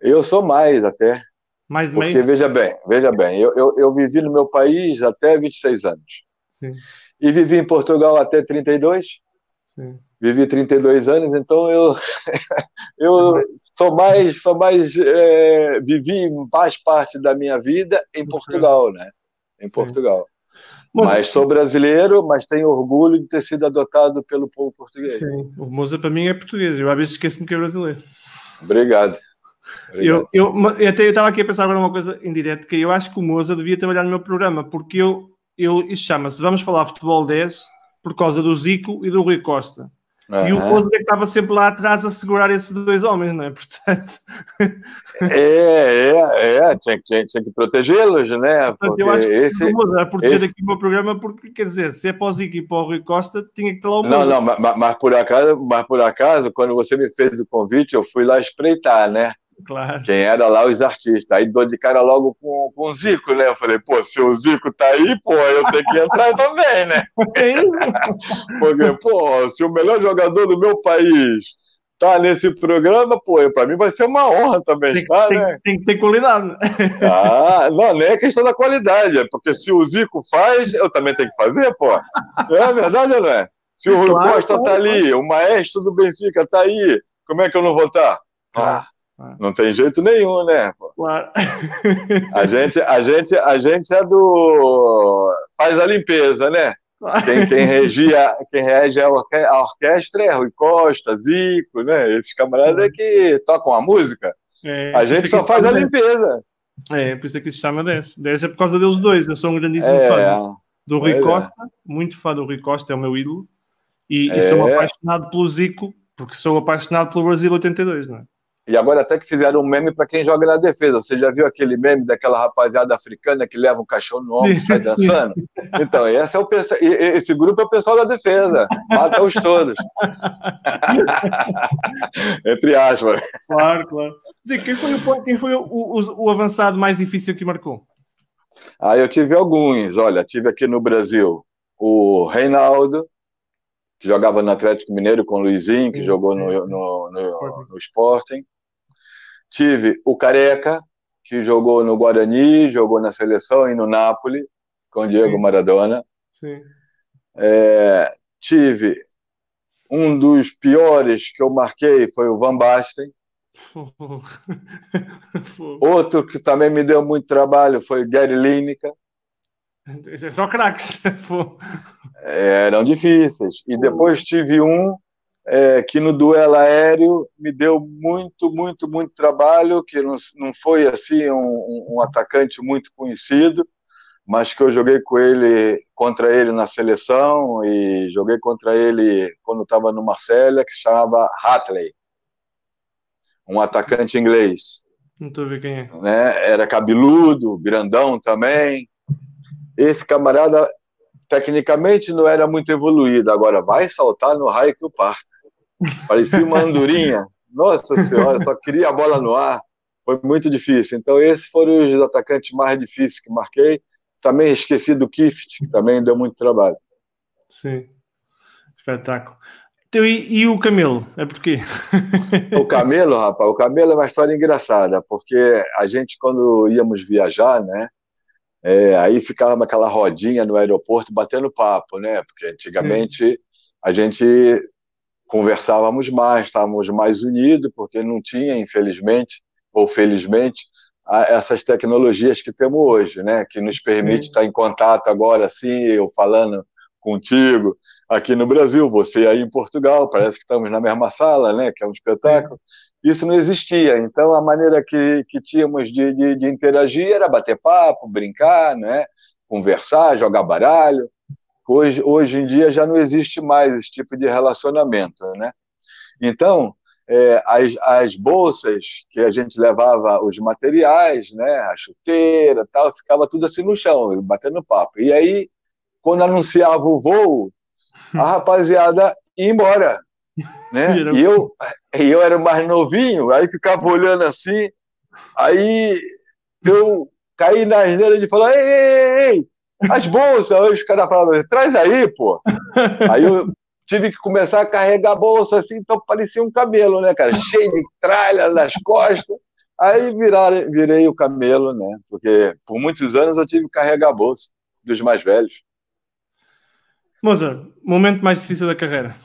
Eu sou mais até. Mais Porque, meio? veja bem, veja bem, eu, eu, eu, vivi no meu país até 26 anos. Sim. E vivi em Portugal até 32. Sim. Vivi 32 anos, então eu, (laughs) eu sou mais, sou mais é, vivi mais parte da minha vida em Portugal, né? Em Sim. Portugal. Mas sou brasileiro, mas tenho orgulho de ter sido adotado pelo povo português. Sim, o Moza para mim é português, eu às vezes esqueço-me que é brasileiro. Obrigado. Eu, eu, até eu estava aqui a pensar agora uma coisa em direto, que eu acho que o Moza devia trabalhar no meu programa, porque eu, eu isso chama-se Vamos Falar Futebol 10 por causa do Zico e do Rui Costa. Uhum. E o Moser é que estava sempre lá atrás a segurar esses dois homens, não é? (laughs) Portanto. É, é, é, tinha que, tinha que protegê-los, né? Portanto, eu acho que esse, a proteger esse... aqui o meu programa, porque quer dizer, se é para o Zico e para o Rui Costa, tinha que ter lá o Não, não, mas, mas, por acaso, mas por acaso, quando você me fez o convite, eu fui lá espreitar, né? Claro. Quem era lá os artistas. Aí dou de cara logo com, com o Zico, né? Eu falei, pô, se o Zico tá aí, pô, eu tenho que entrar (laughs) também, né? (laughs) Porque, pô, se o melhor jogador do meu país tá nesse programa, pô, para mim vai ser uma honra também tem, estar, tem, né? Tem que ter qualidade. Ah, não, nem é questão da qualidade, é porque se o Zico faz, eu também tenho que fazer, pô. É verdade ou não é? Se o Rui claro, Costa tá ali, o maestro do Benfica tá aí, como é que eu não vou estar? Tá? Ah, não tem jeito nenhum, né? Claro. (laughs) A gente, a gente, a gente é do faz a limpeza, né? Quem, quem regia, quem rege a, orque a orquestra é Rui Costa, Zico, né? Esses camaradas é que tocam a música. É, a gente só faz a limpeza. É, por isso é que se chama 10. 10 é por causa deles dois. Eu sou um grandíssimo é, fã do Rui é. Costa, muito fã do Rui Costa, é o meu ídolo. E, e sou é. apaixonado pelo Zico, porque sou apaixonado pelo Brasil 82, não é? E agora até que fizeram um meme para quem joga na defesa. Você já viu aquele meme daquela rapaziada africana que leva um cachorro no ombro e sai (laughs) dançando? Sim, sim. Então, esse, é o, esse grupo é o pessoal da defesa. Mata-os todos. (laughs) Entre aspas. Claro, claro. Zé, quem foi, o, quem foi o, o, o, avançado mais difícil que marcou? Ah, eu tive alguns. Olha, tive aqui no Brasil o Reinaldo, que jogava no Atlético Mineiro com o Luizinho, que jogou no, no, no, no Sporting. Tive o Careca, que jogou no Guarani, jogou na seleção e no Napoli, com o Diego Sim. Maradona. Sim. É, tive um dos piores que eu marquei foi o Van Basten. (laughs) Outro que também me deu muito trabalho foi o Gary Lineker. É só craques. Eram difíceis. E depois tive um é, que no duelo aéreo me deu muito, muito, muito trabalho, que não, não foi assim um, um, atacante muito conhecido, mas que eu joguei com ele contra ele na seleção e joguei contra ele quando estava no Marcelo, que se chamava Hatley, um atacante inglês. Não estou vendo quem é. Né? Era cabeludo, grandão também. Esse camarada tecnicamente não era muito evoluído, agora vai saltar no raio que o parta. Parecia uma andorinha. Nossa Senhora, só queria a bola no ar. Foi muito difícil. Então, esses foram os atacantes mais difíceis que marquei. Também esqueci do Kift, que também deu muito trabalho. Sim. Espetáculo. Então, e, e, o Camelo? É por quê? O Camelo, rapaz, o Camelo é uma história engraçada, porque a gente, quando íamos viajar, né? É, aí ficava aquela rodinha no aeroporto batendo papo, né? Porque antigamente Sim. a gente conversávamos mais, estávamos mais unidos, porque não tinha, infelizmente, ou felizmente, essas tecnologias que temos hoje, né? Que nos permite Sim. estar em contato agora, assim, eu falando contigo aqui no Brasil, você aí em Portugal, parece que estamos na mesma sala, né? Que é um espetáculo. Isso não existia. Então, a maneira que, que tínhamos de, de, de interagir era bater papo, brincar, né? Conversar, jogar baralho. Hoje, hoje em dia já não existe mais esse tipo de relacionamento, né? Então, é, as, as bolsas que a gente levava os materiais, né, a chuteira, tal, ficava tudo assim no chão, batendo papo. E aí, quando anunciava o voo, a (laughs) rapaziada ia embora, né? (laughs) E eu, eu era mais novinho, aí ficava olhando assim, aí eu caí na asneira de falar, ei, ei, ei, as bolsas, aí os caras falavam, traz aí, pô. (laughs) Aí eu tive que começar a carregar a bolsa assim, então parecia um camelo, né, cara? (laughs) Cheio de tralha nas costas. Aí virar, virei o camelo, né? Porque por muitos anos eu tive que carregar a bolsa dos mais velhos. Moza, momento mais difícil da carreira?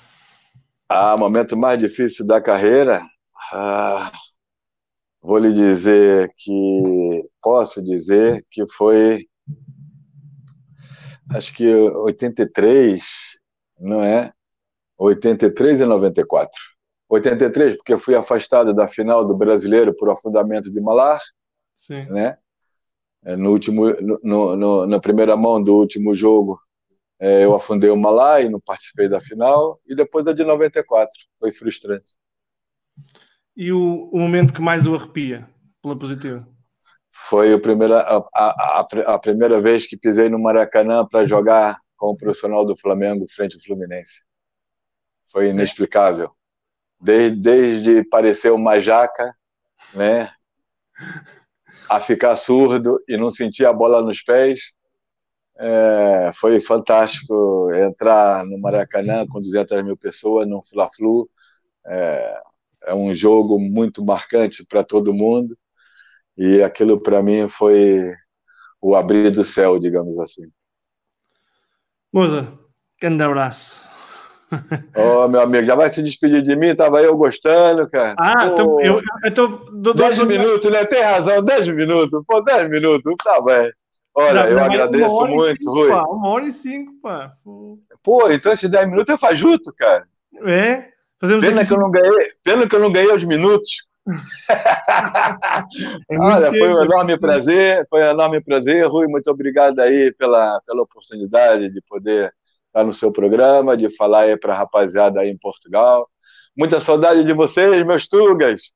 Ah, momento mais difícil da carreira? Ah, vou lhe dizer que posso dizer que foi acho que 83, não é? 83 e 94. 83, porque fui afastado da final do Brasileiro por afundamento de Malar, Sim. né? É, no último, no, no, na primeira mão do último jogo É, eu afundei uma lá e não participei da final. E depois a de 94. Foi frustrante. E o, o momento que mais o arrepia, pela positiva? Foi a primeira, a, a, a primeira vez que pisei no Maracanã para jogar com o profissional do Flamengo frente ao Fluminense. Foi inexplicável. Desde, desde parecer uma jaca, né? A ficar surdo e não sentir a bola nos pés. É, foi fantástico entrar no Maracanã com 200 mil pessoas, no Fla-Flu. É, é um jogo muito marcante para todo mundo. E aquilo para mim foi o abrir do céu, digamos assim. Moza, grande abraço. Ô, oh, meu amigo, já vai se despedir de mim? Tava eu gostando, cara. Ah, então eu, eu tô. Do, 10 do, minutos, né? Tem razão, 10 minutos. Pô, 10 minutos, tá bem. Olha, já, eu agradeço muito, cinco, Rui. Pá, uma hora e cinco, pá. Pô, então esses 10 minutos é fajuto, cara. É? Fazemos pena, que eu não ganhei, pena que eu não ganhei os minutos. (laughs) é Olha, foi um enorme prazer, foi um enorme prazer, Rui. Muito obrigado aí pela, pela oportunidade de poder estar no seu programa, de falar aí para a rapaziada aí em Portugal. Muita saudade de vocês, meus tugas.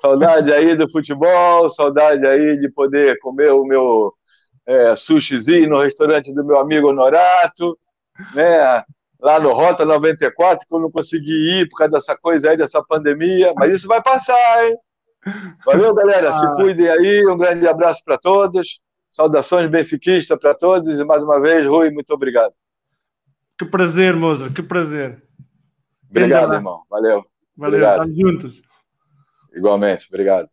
Saudade aí do futebol, saudade aí de poder comer o meu é, sushizinho no restaurante do meu amigo Honorato, né? Lá no Rota 94, que eu não consegui ir por causa dessa coisa aí, dessa pandemia, mas isso vai passar, hein? Valeu, galera. Se ah. cuidem aí. Um grande abraço para todos. Saudações benfiquistas para todos. E mais uma vez, Rui, muito obrigado. Que prazer, moça, que prazer. Obrigado, irmão. Valeu. Valeu, obrigado. estamos juntos. Igualmente, obrigado.